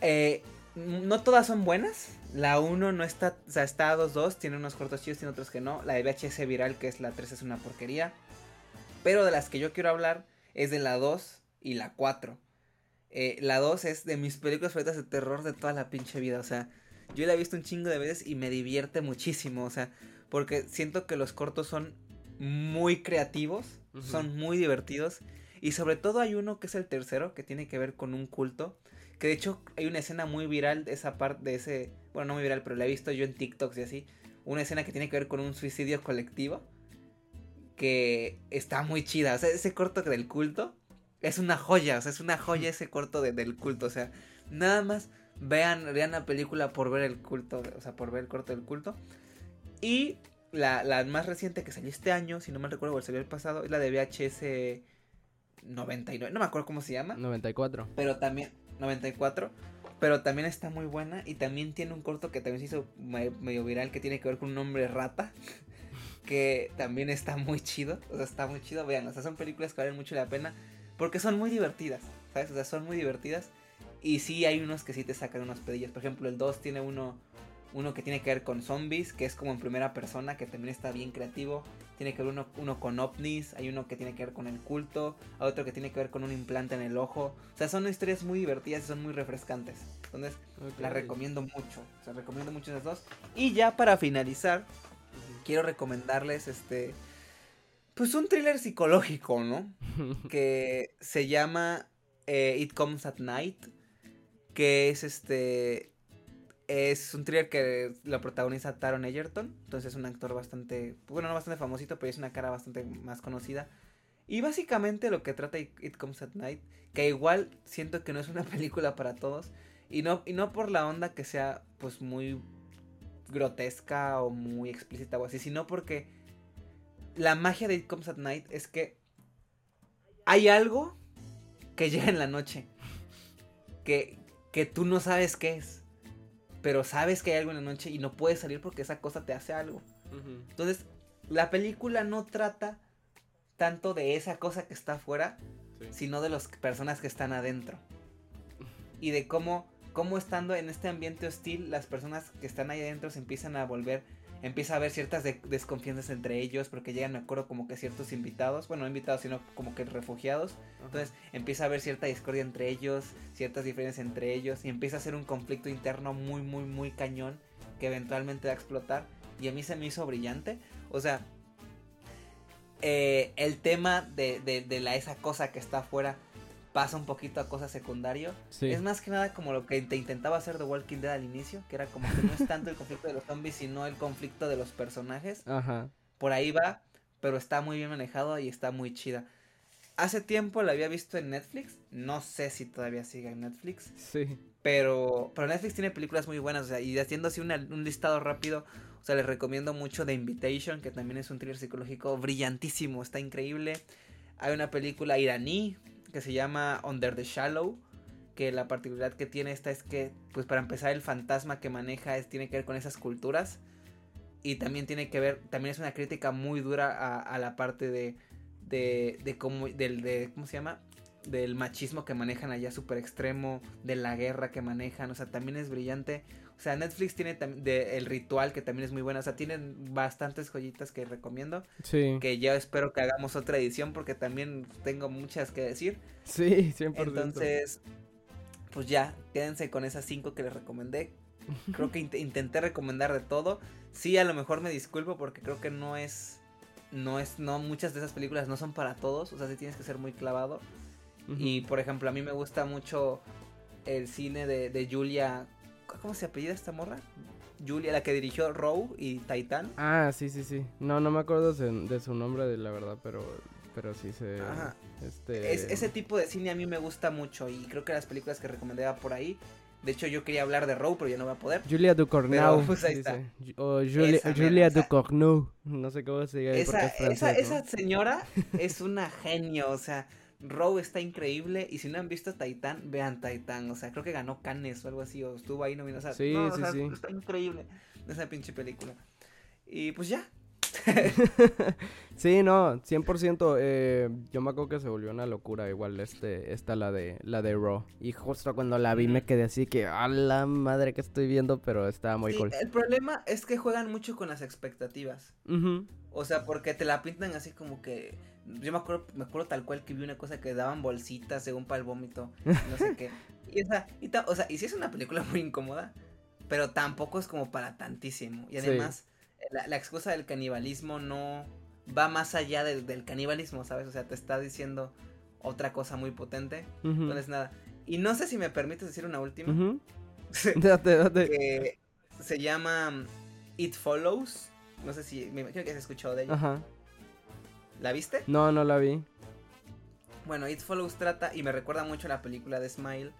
eh, no todas son buenas. La 1 no está, o sea, está 2-2, tiene unos cortos chidos, tiene otros que no. La de VHS viral, que es la 3, es una porquería. Pero de las que yo quiero hablar es de la 2 y la 4. Eh, la 2 es de mis películas favoritas de terror de toda la pinche vida. O sea, yo la he visto un chingo de veces y me divierte muchísimo. O sea, porque siento que los cortos son muy creativos, son muy divertidos. Y sobre todo hay uno que es el tercero, que tiene que ver con un culto. Que de hecho hay una escena muy viral de esa parte, de ese... Bueno, no muy viral, pero la he visto yo en TikToks y así. Una escena que tiene que ver con un suicidio colectivo que está muy chida. O sea, ese corto del culto es una joya. O sea, es una joya ese corto del culto. O sea, nada más vean, vean la película por ver el culto. O sea, por ver el corto del culto. Y la, la más reciente que salió este año, si no me recuerdo, o salió el pasado, es la de VHS 99. No me acuerdo cómo se llama. 94. Pero también. 94. Pero también está muy buena. Y también tiene un corto que también se hizo medio viral que tiene que ver con un hombre rata que también está muy chido, o sea, está muy chido, vean, o sea, son películas que valen mucho la pena porque son muy divertidas, ¿sabes? O sea, son muy divertidas y sí hay unos que sí te sacan unos pedillos, por ejemplo, el 2 tiene uno uno que tiene que ver con zombies, que es como en primera persona, que también está bien creativo. Tiene que ver uno, uno con ovnis, hay uno que tiene que ver con el culto, hay otro que tiene que ver con un implante en el ojo. O sea, son historias muy divertidas y son muy refrescantes. Entonces, las recomiendo mucho. O sea, recomiendo mucho esas dos. Y ya para finalizar, quiero recomendarles este pues un thriller psicológico, ¿no? que se llama eh, It Comes at Night, que es este es un thriller que lo protagoniza Taron Egerton, entonces es un actor bastante, bueno, no bastante famosito, pero es una cara bastante más conocida. Y básicamente lo que trata It Comes at Night, que igual siento que no es una película para todos, y no, y no por la onda que sea pues muy grotesca o muy explícita o así, sino porque la magia de It Comes at Night es que hay algo que llega en la noche que, que tú no sabes qué es, pero sabes que hay algo en la noche y no puedes salir porque esa cosa te hace algo. Entonces, la película no trata tanto de esa cosa que está afuera, sino de las personas que están adentro. Y de cómo cómo estando en este ambiente hostil, las personas que están ahí adentro se empiezan a volver, empieza a haber ciertas desconfianzas entre ellos, porque llegan, me acuerdo, como que ciertos invitados, bueno, no invitados, sino como que refugiados, entonces empieza a haber cierta discordia entre ellos, ciertas diferencias entre ellos, y empieza a ser un conflicto interno muy, muy, muy cañón, que eventualmente va a explotar, y a mí se me hizo brillante, o sea, eh, el tema de, de, de la, esa cosa que está afuera, pasa un poquito a cosas secundario. Es más que nada como lo que te intentaba hacer The Walking Dead al inicio, que era como que no es tanto el conflicto de los zombies, sino el conflicto de los personajes. Ajá. Por ahí va, pero está muy bien manejado y está muy chida. Hace tiempo la había visto en Netflix, no sé si todavía sigue en Netflix. Sí. Pero, pero Netflix tiene películas muy buenas, o sea, y haciendo así un listado rápido, o sea, les recomiendo mucho The Invitation, que también es un thriller psicológico brillantísimo, está increíble. Hay una película iraní que se llama Under the Shallow, que la particularidad que tiene esta es que, pues para empezar, el fantasma que maneja es, tiene que ver con esas culturas. Y también tiene que ver, también es una crítica muy dura a, la parte de, de, de cómo, del, de, ¿cómo se llama? Del machismo que manejan allá súper extremo, de la guerra que manejan, o sea, también es brillante. O sea, Netflix tiene de, el ritual que también es muy bueno. O sea, tienen bastantes joyitas que recomiendo. Sí. Que ya espero que hagamos otra edición porque también tengo muchas que decir. Sí, 100%. Entonces, pues ya, quédense con esas cinco que les recomendé. Creo que intenté recomendar de todo. Sí, a lo mejor me disculpo porque creo que no es. No es. No, muchas de esas películas no son para todos. O sea, sí tienes que ser muy clavado. Y por ejemplo, a mí me gusta mucho el cine de, de Julia ¿Cómo se apellida esta morra? Julia, la que dirigió Row y Titan. Ah, sí, sí, sí. No, no me acuerdo de, su nombre, de la verdad, pero, pero sí se... Ajá. Este... ese tipo de cine a mí me gusta mucho y creo que las películas que recomendaba por ahí... De hecho, yo quería hablar de Row, pero ya no voy a poder. Julia Ducournau. pues ahí está. O Julia, Julia Ducournau. No sé cómo se diga. Esa, esa, esa señora es una genio, o sea Row está increíble y si no han visto Titan, vean Titan, o sea, creo que ganó Cannes o algo así, o estuvo ahí nominado, o sea, sí, sí, sí. está increíble esa pinche película. Y pues ya. sí, no, 100%, eh, yo me acuerdo que se volvió una locura igual este, esta la de, la de Raw, y justo cuando la vi me quedé así que, a la madre que estoy viendo, pero estaba muy cool. El problema es que juegan mucho con las expectativas, o sea, porque te la pintan así como que yo me acuerdo, me acuerdo tal cual que vi una cosa que daban bolsitas según para el vómito, no sé qué. Y, esa, y o sea, y sí es una película muy incómoda, pero tampoco es como para tantísimo. Y además, la, excusa del canibalismo no va más allá del, canibalismo, ¿sabes? O sea, te está diciendo otra cosa muy potente. Entonces, nada. Y no sé si me permites decir una última. date, date. Que se llama It Follows. No sé si, me imagino que has escuchado de ella. Ajá. ¿La viste? No, no la vi. Bueno, It Follows trata, y me recuerda mucho a la película de Smile,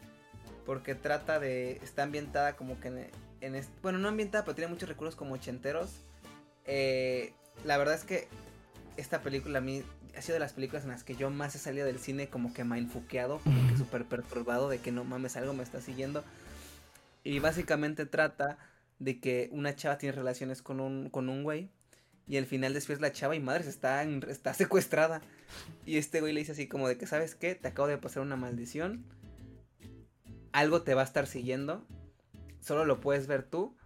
porque trata de, está ambientada como que en, bueno, no ambientada, pero tiene muchos recursos como ochenteros. Eh, la verdad es que esta película a mí ha sido de las películas en las que yo más he salido del cine como que mindfuqueado, como que súper perturbado de que no mames, algo me está siguiendo. Y básicamente trata de que una chava tiene relaciones con un, con un güey y al final después la chava y madre está, está secuestrada. Y este güey le dice así como de que, ¿sabes qué? Te acabo de pasar una maldición. Algo te va a estar siguiendo. Solo lo puedes ver tú.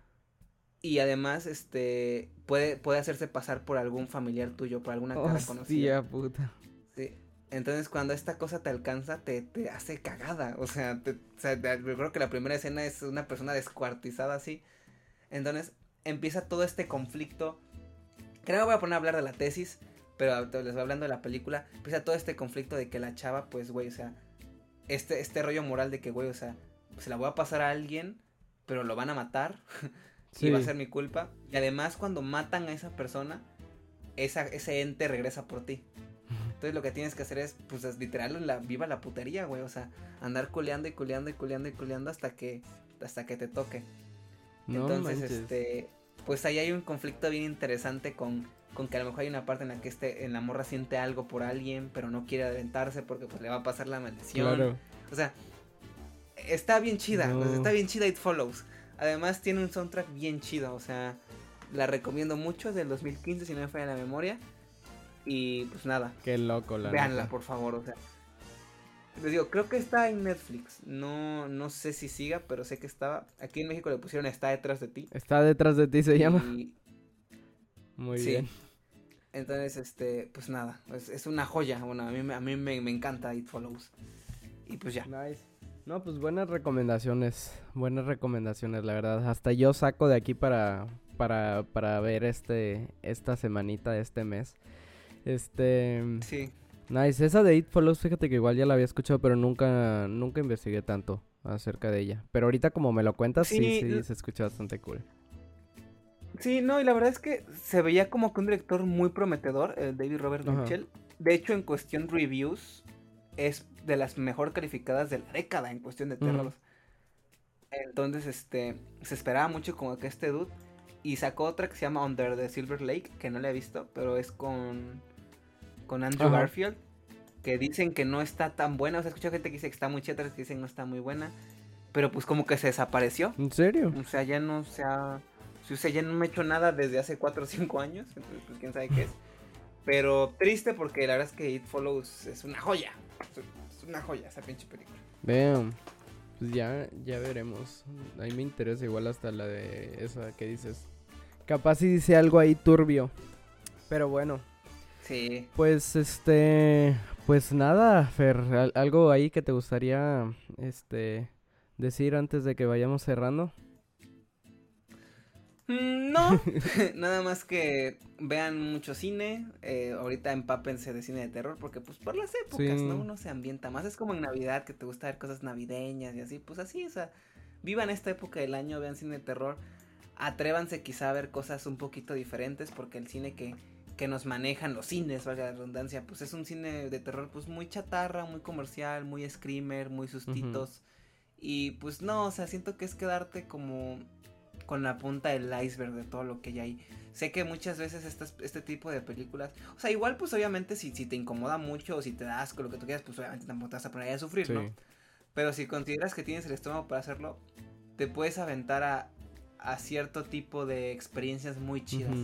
Y además, este, puede, puede hacerse pasar por algún familiar tuyo, por alguna cara conocida. puta. Sí. Entonces, cuando esta cosa te alcanza, te, te hace cagada. O sea, te, o sea yo creo que la primera escena es una persona descuartizada así. Entonces, empieza todo este conflicto Creo que voy a poner a hablar de la tesis, pero les voy hablando de la película. Empieza todo este conflicto de que la chava, pues, güey, o sea, este, este rollo moral de que, güey, o sea, se la voy a pasar a alguien, pero lo van a matar. y va a ser mi culpa. Y además, cuando matan a esa persona, esa, ese ente regresa por ti. Entonces lo que tienes que hacer es, pues, es literal, la, viva la putería, güey. O sea, andar culeando y culeando y culeando y culeando hasta que, hasta que te toque. Entonces, este, pues ahí hay un conflicto bien interesante con, con que a lo mejor hay una parte en la que este, en la morra siente algo por alguien, pero no quiere aventarse porque pues le va a pasar la maldición. O sea, está bien chida, está bien chida It Follows. Además tiene un soundtrack bien chido, o sea, la recomiendo mucho, es del 2015 si no me falla la memoria. Y pues nada. Qué loco la Veanla, por favor, o sea. Les digo, creo que está en Netflix. No, no sé si siga, pero sé que estaba. Aquí en México le pusieron Está detrás de ti. Está detrás de ti se llama. Muy bien. Entonces, este, pues nada, es, una joya. Bueno, a mí, a mí me, encanta It Follows. Y pues ya. Nice. No, pues buenas recomendaciones. Buenas recomendaciones, la verdad. Hasta yo saco de aquí para, para, para ver este, esta semanita de este mes. Este. Sí. Nice, esa de It Follows, fíjate que igual ya la había escuchado, pero nunca, nunca investigué tanto acerca de ella. Pero ahorita como me lo cuentas, sí, sí, se escucha bastante cool. Sí, no, y la verdad es que se veía como que un director muy prometedor, el David Robert Mitchell. De hecho, en cuestión reviews, es de las mejor calificadas de la década en cuestión de terror. Entonces, este, se esperaba mucho como que este dude. Y sacó otra que se llama Under the Silver Lake, que no la he visto, pero es con, con Andrew Garfield. Que dicen que no está tan buena. O sea, escucho gente que dice que está muy cheta, que dicen que no está muy buena. Pero pues como que se desapareció. ¿En serio? O sea, ya no se ha... O sea, ya no me he hecho nada desde hace 4 o 5 años. Entonces, pues quién sabe qué es. Pero triste porque la verdad es que It Follows es una joya. Es una joya esa pinche película. Vean. Pues ya, ya veremos. A mí me interesa igual hasta la de esa que dices. Capaz si dice algo ahí turbio. Pero bueno. Sí. Pues este. Pues nada, Fer. algo ahí que te gustaría este decir antes de que vayamos cerrando. Mm, no, nada más que vean mucho cine, eh, ahorita empápense de cine de terror, porque pues por las épocas, ¿no? Uno se ambienta más, es como en Navidad que te gusta ver cosas navideñas y así, pues así, o sea, vivan esta época del año, vean cine de terror, atrévanse quizá a ver cosas un poquito diferentes, porque el cine que, que nos manejan los cines, valga la redundancia, pues es un cine de terror pues muy chatarra, muy comercial, muy screamer, muy sustitos. Y pues no, o sea, siento que es quedarte como con la punta del iceberg de todo lo que hay ahí. Sé que muchas veces este tipo de películas, o sea, igual pues obviamente si, si te incomoda mucho o si te das con lo que tú quieras, pues obviamente tampoco te vas a poner a sufrir, ¿no? Pero si consideras que tienes el estómago para hacerlo, te puedes aventar a, a cierto tipo de experiencias muy chidas.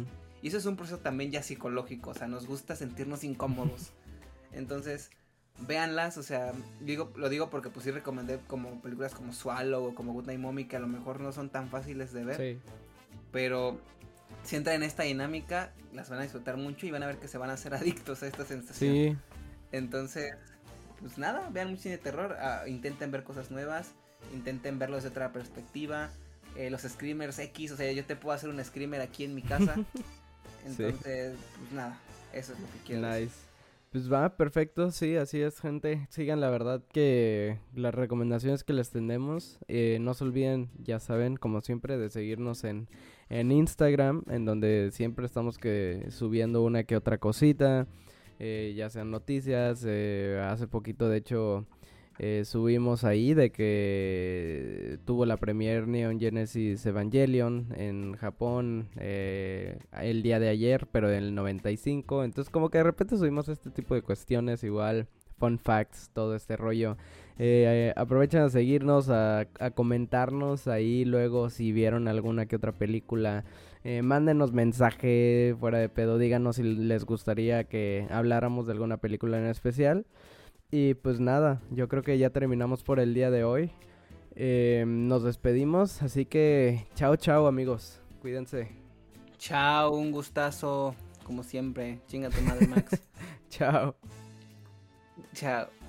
Y eso es un proceso también ya psicológico, o sea, nos gusta sentirnos incómodos. Entonces, véanlas, o sea, digo, lo digo porque pues sí recomendé como películas como Swallow o como Good Night Mommy que a lo mejor no son tan fáciles de ver. Sí. Pero si entran en esta dinámica, las van a disfrutar mucho y van a ver que se van a hacer adictos a esta sensación. Sí. Entonces, pues nada, vean mucho cine de terror, ah, intenten ver cosas nuevas, intenten verlo desde otra perspectiva. Eh, los screamers X, o sea, yo te puedo hacer un screamer aquí en mi casa. Entonces, pues nada, eso es lo que quiero. Nice. Pues va, perfecto, sí, así es, gente. Sigan la verdad que las recomendaciones que les tenemos. Eh, no se olviden, ya saben, como siempre, de seguirnos en, en Instagram, en donde siempre estamos que subiendo una que otra cosita, eh, ya sean noticias. Eh, hace poquito, de hecho, eh, subimos ahí de que tuvo la premier Neon Genesis Evangelion en Japón eh, el día de ayer, pero en el 95. Entonces como que de repente subimos este tipo de cuestiones igual. Fun facts, todo este rollo. Eh, aprovechen a seguirnos, a, comentarnos ahí luego si vieron alguna que otra película. mándenos mensaje fuera de pedo, díganos si les gustaría que habláramos de alguna película en especial. Y pues nada, yo creo que ya terminamos por el día de hoy. Eh, nos despedimos, así que chao, chao amigos, cuídense. Chao, un gustazo, como siempre. Chinga tu madre, Max. chao. Chao.